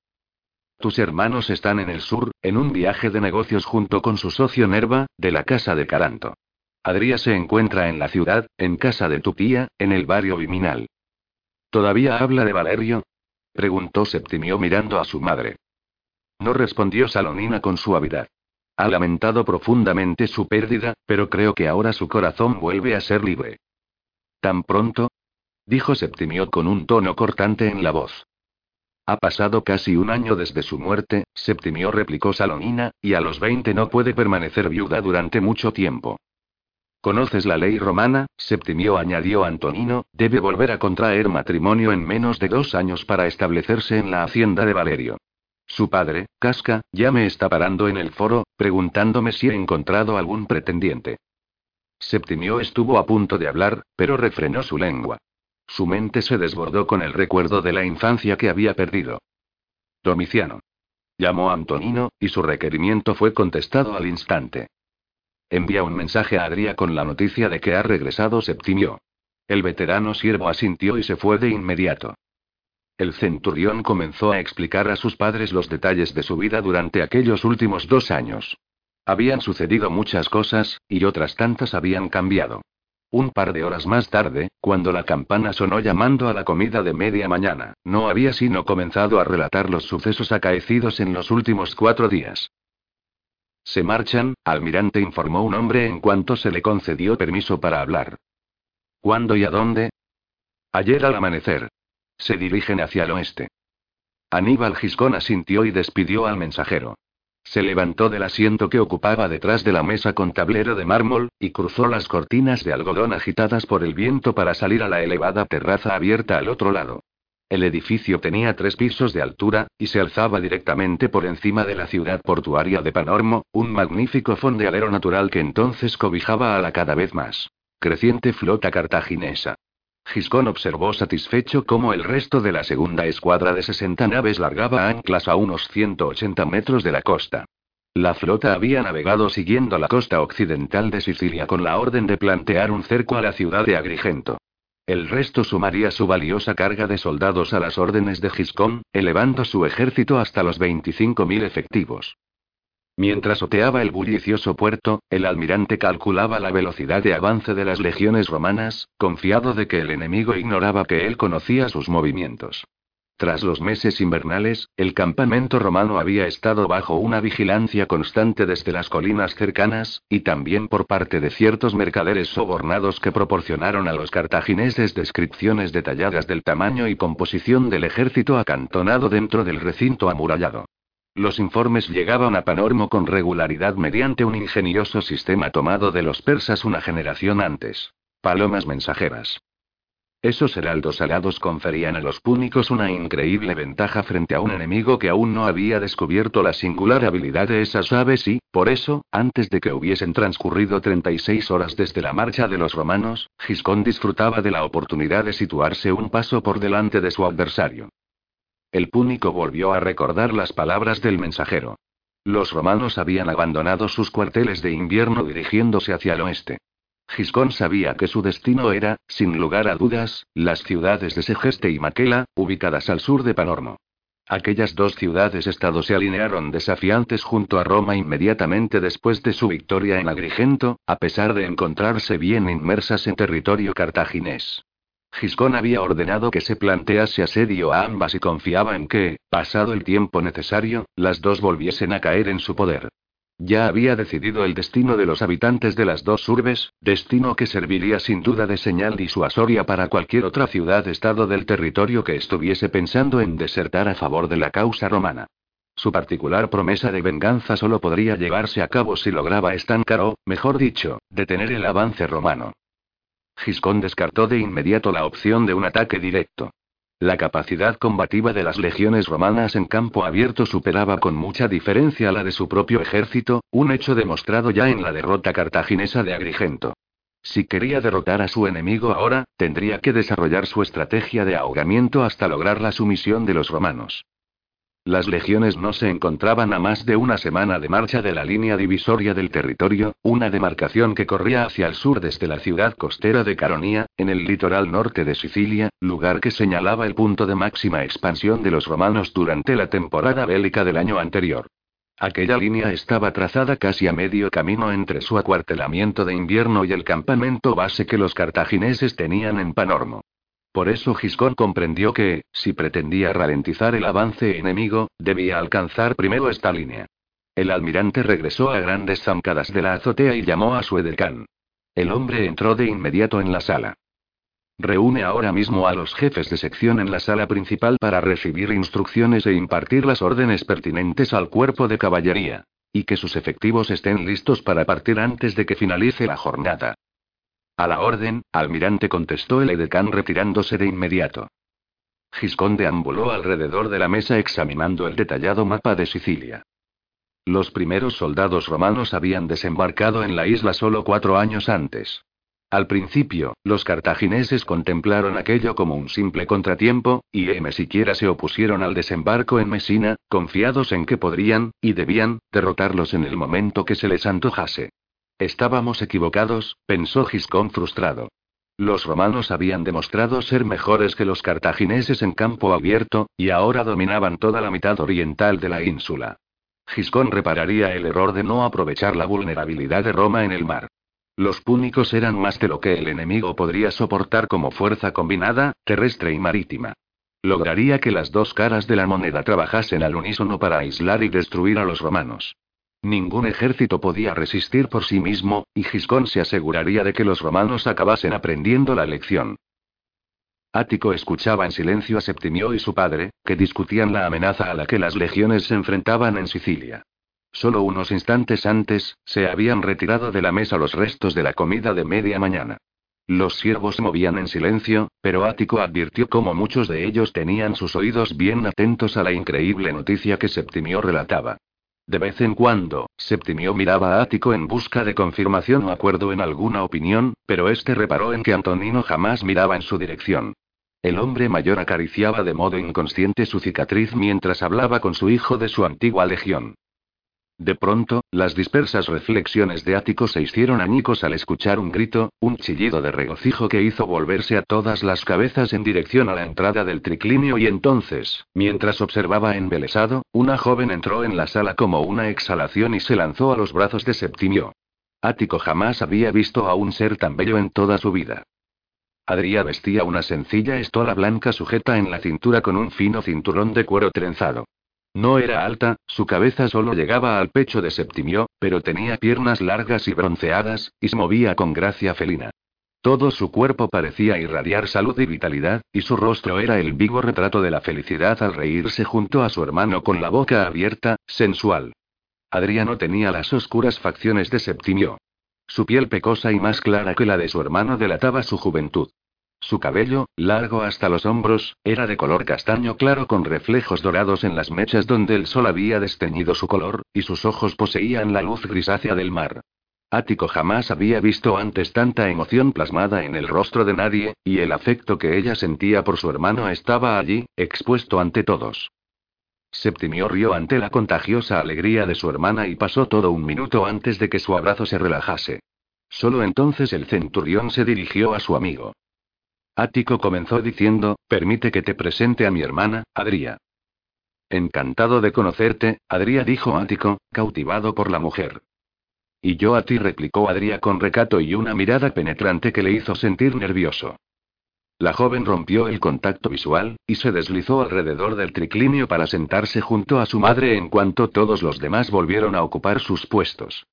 Tus hermanos están en el sur, en un viaje de negocios junto con su socio Nerva, de la casa de Caranto. Adría se encuentra en la ciudad, en casa de tu tía, en el barrio Viminal. ¿Todavía habla de Valerio? preguntó Septimio mirando a su madre. No respondió Salonina con suavidad. Ha lamentado profundamente su pérdida, pero creo que ahora su corazón vuelve a ser libre. ¿Tan pronto? Dijo Septimio con un tono cortante en la voz. Ha pasado casi un año desde su muerte, Septimio replicó Salonina, y a los veinte no puede permanecer viuda durante mucho tiempo. ¿Conoces la ley romana? Septimio añadió Antonino, debe volver a contraer matrimonio en menos de dos años para establecerse en la hacienda de Valerio. Su padre, Casca, ya me está parando en el foro, preguntándome si he encontrado algún pretendiente. Septimio estuvo a punto de hablar, pero refrenó su lengua. Su mente se desbordó con el recuerdo de la infancia que había perdido. Domiciano. Llamó a Antonino, y su requerimiento fue contestado al instante. Envía un mensaje a Adria con la noticia de que ha regresado Septimio. El veterano siervo asintió y se fue de inmediato. El centurión comenzó a explicar a sus padres los detalles de su vida durante aquellos últimos dos años. Habían sucedido muchas cosas, y otras tantas habían cambiado. Un par de horas más tarde, cuando la campana sonó llamando a la comida de media mañana, no había sino comenzado a relatar los sucesos acaecidos en los últimos cuatro días. Se marchan, almirante informó un hombre en cuanto se le concedió permiso para hablar. ¿Cuándo y a dónde? Ayer al amanecer. Se dirigen hacia el oeste. Aníbal Giscón asintió y despidió al mensajero. Se levantó del asiento que ocupaba detrás de la mesa con tablero de mármol, y cruzó las cortinas de algodón agitadas por el viento para salir a la elevada terraza abierta al otro lado. El edificio tenía tres pisos de altura, y se alzaba directamente por encima de la ciudad portuaria de Panormo, un magnífico fondealero natural que entonces cobijaba a la cada vez más creciente flota cartaginesa. Giscón observó satisfecho cómo el resto de la segunda escuadra de 60 naves largaba anclas a unos 180 metros de la costa. La flota había navegado siguiendo la costa occidental de Sicilia con la orden de plantear un cerco a la ciudad de Agrigento. El resto sumaría su valiosa carga de soldados a las órdenes de Giscón, elevando su ejército hasta los 25.000 efectivos. Mientras oteaba el bullicioso puerto, el almirante calculaba la velocidad de avance de las legiones romanas, confiado de que el enemigo ignoraba que él conocía sus movimientos. Tras los meses invernales, el campamento romano había estado bajo una vigilancia constante desde las colinas cercanas, y también por parte de ciertos mercaderes sobornados que proporcionaron a los cartagineses descripciones detalladas del tamaño y composición del ejército acantonado dentro del recinto amurallado. Los informes llegaban a Panormo con regularidad mediante un ingenioso sistema tomado de los persas una generación antes. Palomas mensajeras. Esos heraldos alados conferían a los púnicos una increíble ventaja frente a un enemigo que aún no había descubierto la singular habilidad de esas aves y, por eso, antes de que hubiesen transcurrido 36 horas desde la marcha de los romanos, Giscón disfrutaba de la oportunidad de situarse un paso por delante de su adversario. El púnico volvió a recordar las palabras del mensajero. Los romanos habían abandonado sus cuarteles de invierno dirigiéndose hacia el oeste. Giscón sabía que su destino era, sin lugar a dudas, las ciudades de Segeste y Maquela, ubicadas al sur de Panormo. Aquellas dos ciudades-estado se alinearon desafiantes junto a Roma inmediatamente después de su victoria en Agrigento, a pesar de encontrarse bien inmersas en territorio cartaginés. Giscón había ordenado que se plantease asedio a ambas y confiaba en que, pasado el tiempo necesario, las dos volviesen a caer en su poder. Ya había decidido el destino de los habitantes de las dos urbes, destino que serviría sin duda de señal disuasoria para cualquier otra ciudad-estado del territorio que estuviese pensando en desertar a favor de la causa romana. Su particular promesa de venganza solo podría llevarse a cabo si lograba estancar o, mejor dicho, detener el avance romano. Giscón descartó de inmediato la opción de un ataque directo. La capacidad combativa de las legiones romanas en campo abierto superaba con mucha diferencia la de su propio ejército, un hecho demostrado ya en la derrota cartaginesa de Agrigento. Si quería derrotar a su enemigo ahora, tendría que desarrollar su estrategia de ahogamiento hasta lograr la sumisión de los romanos. Las legiones no se encontraban a más de una semana de marcha de la línea divisoria del territorio, una demarcación que corría hacia el sur desde la ciudad costera de Caronía, en el litoral norte de Sicilia, lugar que señalaba el punto de máxima expansión de los romanos durante la temporada bélica del año anterior. Aquella línea estaba trazada casi a medio camino entre su acuartelamiento de invierno y el campamento base que los cartagineses tenían en Panormo. Por eso Giscón comprendió que, si pretendía ralentizar el avance enemigo, debía alcanzar primero esta línea. El almirante regresó a grandes zancadas de la azotea y llamó a su edecán. El hombre entró de inmediato en la sala. Reúne ahora mismo a los jefes de sección en la sala principal para recibir instrucciones e impartir las órdenes pertinentes al cuerpo de caballería. Y que sus efectivos estén listos para partir antes de que finalice la jornada. A la orden, almirante contestó el edecán retirándose de inmediato. Giscón deambuló alrededor de la mesa examinando el detallado mapa de Sicilia. Los primeros soldados romanos habían desembarcado en la isla solo cuatro años antes. Al principio, los cartagineses contemplaron aquello como un simple contratiempo, y M siquiera se opusieron al desembarco en Mesina, confiados en que podrían, y debían, derrotarlos en el momento que se les antojase. Estábamos equivocados, pensó Giscón frustrado. Los romanos habían demostrado ser mejores que los cartagineses en campo abierto, y ahora dominaban toda la mitad oriental de la ínsula. Giscón repararía el error de no aprovechar la vulnerabilidad de Roma en el mar. Los púnicos eran más de lo que el enemigo podría soportar como fuerza combinada, terrestre y marítima. Lograría que las dos caras de la moneda trabajasen al unísono para aislar y destruir a los romanos. Ningún ejército podía resistir por sí mismo, y Giscón se aseguraría de que los romanos acabasen aprendiendo la lección. Ático escuchaba en silencio a Septimio y su padre, que discutían la amenaza a la que las legiones se enfrentaban en Sicilia. Solo unos instantes antes, se habían retirado de la mesa los restos de la comida de media mañana. Los siervos movían en silencio, pero Ático advirtió cómo muchos de ellos tenían sus oídos bien atentos a la increíble noticia que Septimio relataba. De vez en cuando, Septimio miraba a Ático en busca de confirmación o acuerdo en alguna opinión, pero este reparó en que Antonino jamás miraba en su dirección. El hombre mayor acariciaba de modo inconsciente su cicatriz mientras hablaba con su hijo de su antigua legión. De pronto, las dispersas reflexiones de Ático se hicieron añicos al escuchar un grito, un chillido de regocijo que hizo volverse a todas las cabezas en dirección a la entrada del triclinio y entonces, mientras observaba embelesado, una joven entró en la sala como una exhalación y se lanzó a los brazos de Septimio. Ático jamás había visto a un ser tan bello en toda su vida. Adria vestía una sencilla estola blanca sujeta en la cintura con un fino cinturón de cuero trenzado. No era alta, su cabeza solo llegaba al pecho de Septimio, pero tenía piernas largas y bronceadas, y se movía con gracia felina. Todo su cuerpo parecía irradiar salud y vitalidad, y su rostro era el vivo retrato de la felicidad al reírse junto a su hermano con la boca abierta, sensual. Adriano tenía las oscuras facciones de Septimio. Su piel pecosa y más clara que la de su hermano delataba su juventud. Su cabello, largo hasta los hombros, era de color castaño claro con reflejos dorados en las mechas donde el sol había desteñido su color, y sus ojos poseían la luz grisácea del mar. Ático jamás había visto antes tanta emoción plasmada en el rostro de nadie, y el afecto que ella sentía por su hermano estaba allí, expuesto ante todos. Septimio rió ante la contagiosa alegría de su hermana y pasó todo un minuto antes de que su abrazo se relajase. Solo entonces el centurión se dirigió a su amigo. Ático comenzó diciendo, permite que te presente a mi hermana, Adria. Encantado de conocerte, Adria dijo Ático, cautivado por la mujer. Y yo a ti replicó Adria con recato y una mirada penetrante que le hizo sentir nervioso. La joven rompió el contacto visual, y se deslizó alrededor del triclinio para sentarse junto a su madre en cuanto todos los demás volvieron a ocupar sus puestos.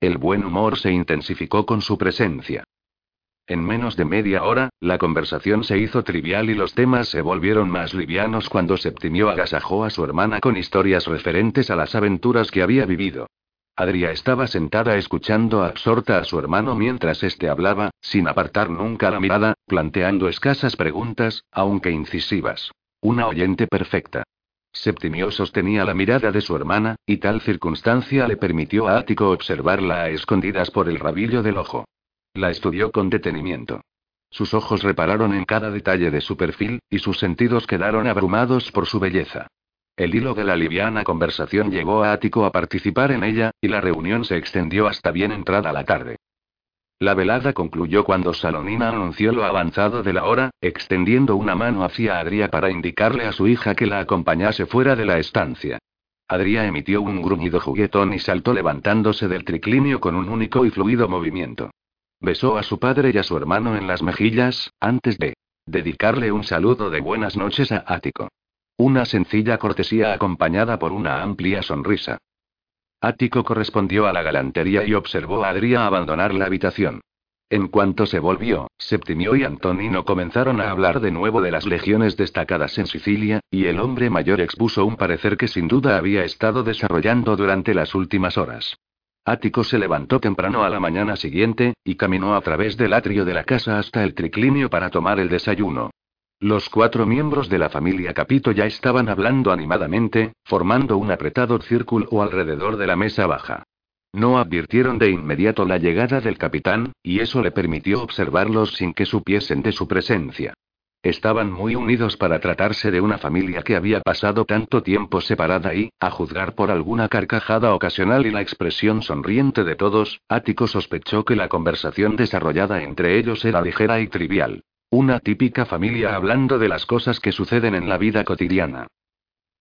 El buen humor se intensificó con su presencia. En menos de media hora, la conversación se hizo trivial y los temas se volvieron más livianos cuando Septimio agasajó a su hermana con historias referentes a las aventuras que había vivido. Adria estaba sentada escuchando absorta a su hermano mientras éste hablaba, sin apartar nunca la mirada, planteando escasas preguntas, aunque incisivas. Una oyente perfecta. Septimio sostenía la mirada de su hermana, y tal circunstancia le permitió a Ático observarla a escondidas por el rabillo del ojo. La estudió con detenimiento. Sus ojos repararon en cada detalle de su perfil, y sus sentidos quedaron abrumados por su belleza. El hilo de la liviana conversación llevó a Ático a participar en ella, y la reunión se extendió hasta bien entrada la tarde. La velada concluyó cuando Salonina anunció lo avanzado de la hora, extendiendo una mano hacia Adria para indicarle a su hija que la acompañase fuera de la estancia. Adria emitió un gruñido juguetón y saltó levantándose del triclinio con un único y fluido movimiento. Besó a su padre y a su hermano en las mejillas, antes de dedicarle un saludo de buenas noches a Ático. Una sencilla cortesía acompañada por una amplia sonrisa. Ático correspondió a la galantería y observó a Adria abandonar la habitación. En cuanto se volvió, Septimio y Antonino comenzaron a hablar de nuevo de las legiones destacadas en Sicilia, y el hombre mayor expuso un parecer que sin duda había estado desarrollando durante las últimas horas. Ático se levantó temprano a la mañana siguiente, y caminó a través del atrio de la casa hasta el triclinio para tomar el desayuno. Los cuatro miembros de la familia Capito ya estaban hablando animadamente, formando un apretado círculo alrededor de la mesa baja. No advirtieron de inmediato la llegada del capitán, y eso le permitió observarlos sin que supiesen de su presencia. Estaban muy unidos para tratarse de una familia que había pasado tanto tiempo separada y, a juzgar por alguna carcajada ocasional y la expresión sonriente de todos, Ático sospechó que la conversación desarrollada entre ellos era ligera y trivial. Una típica familia hablando de las cosas que suceden en la vida cotidiana.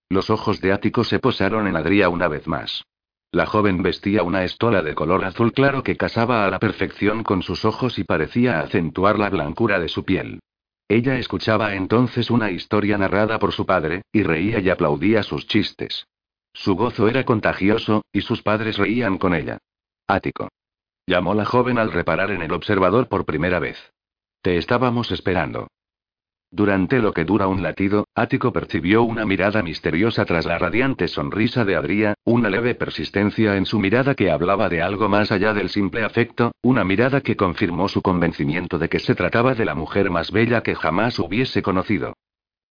Los ojos de Ático se posaron en Adria una vez más. La joven vestía una estola de color azul claro que casaba a la perfección con sus ojos y parecía acentuar la blancura de su piel. Ella escuchaba entonces una historia narrada por su padre, y reía y aplaudía sus chistes. Su gozo era contagioso, y sus padres reían con ella. Ático. Llamó la joven al reparar en el observador por primera vez. Te estábamos esperando. Durante lo que dura un latido, Ático percibió una mirada misteriosa tras la radiante sonrisa de Adria, una leve persistencia en su mirada que hablaba de algo más allá del simple afecto, una mirada que confirmó su convencimiento de que se trataba de la mujer más bella que jamás hubiese conocido.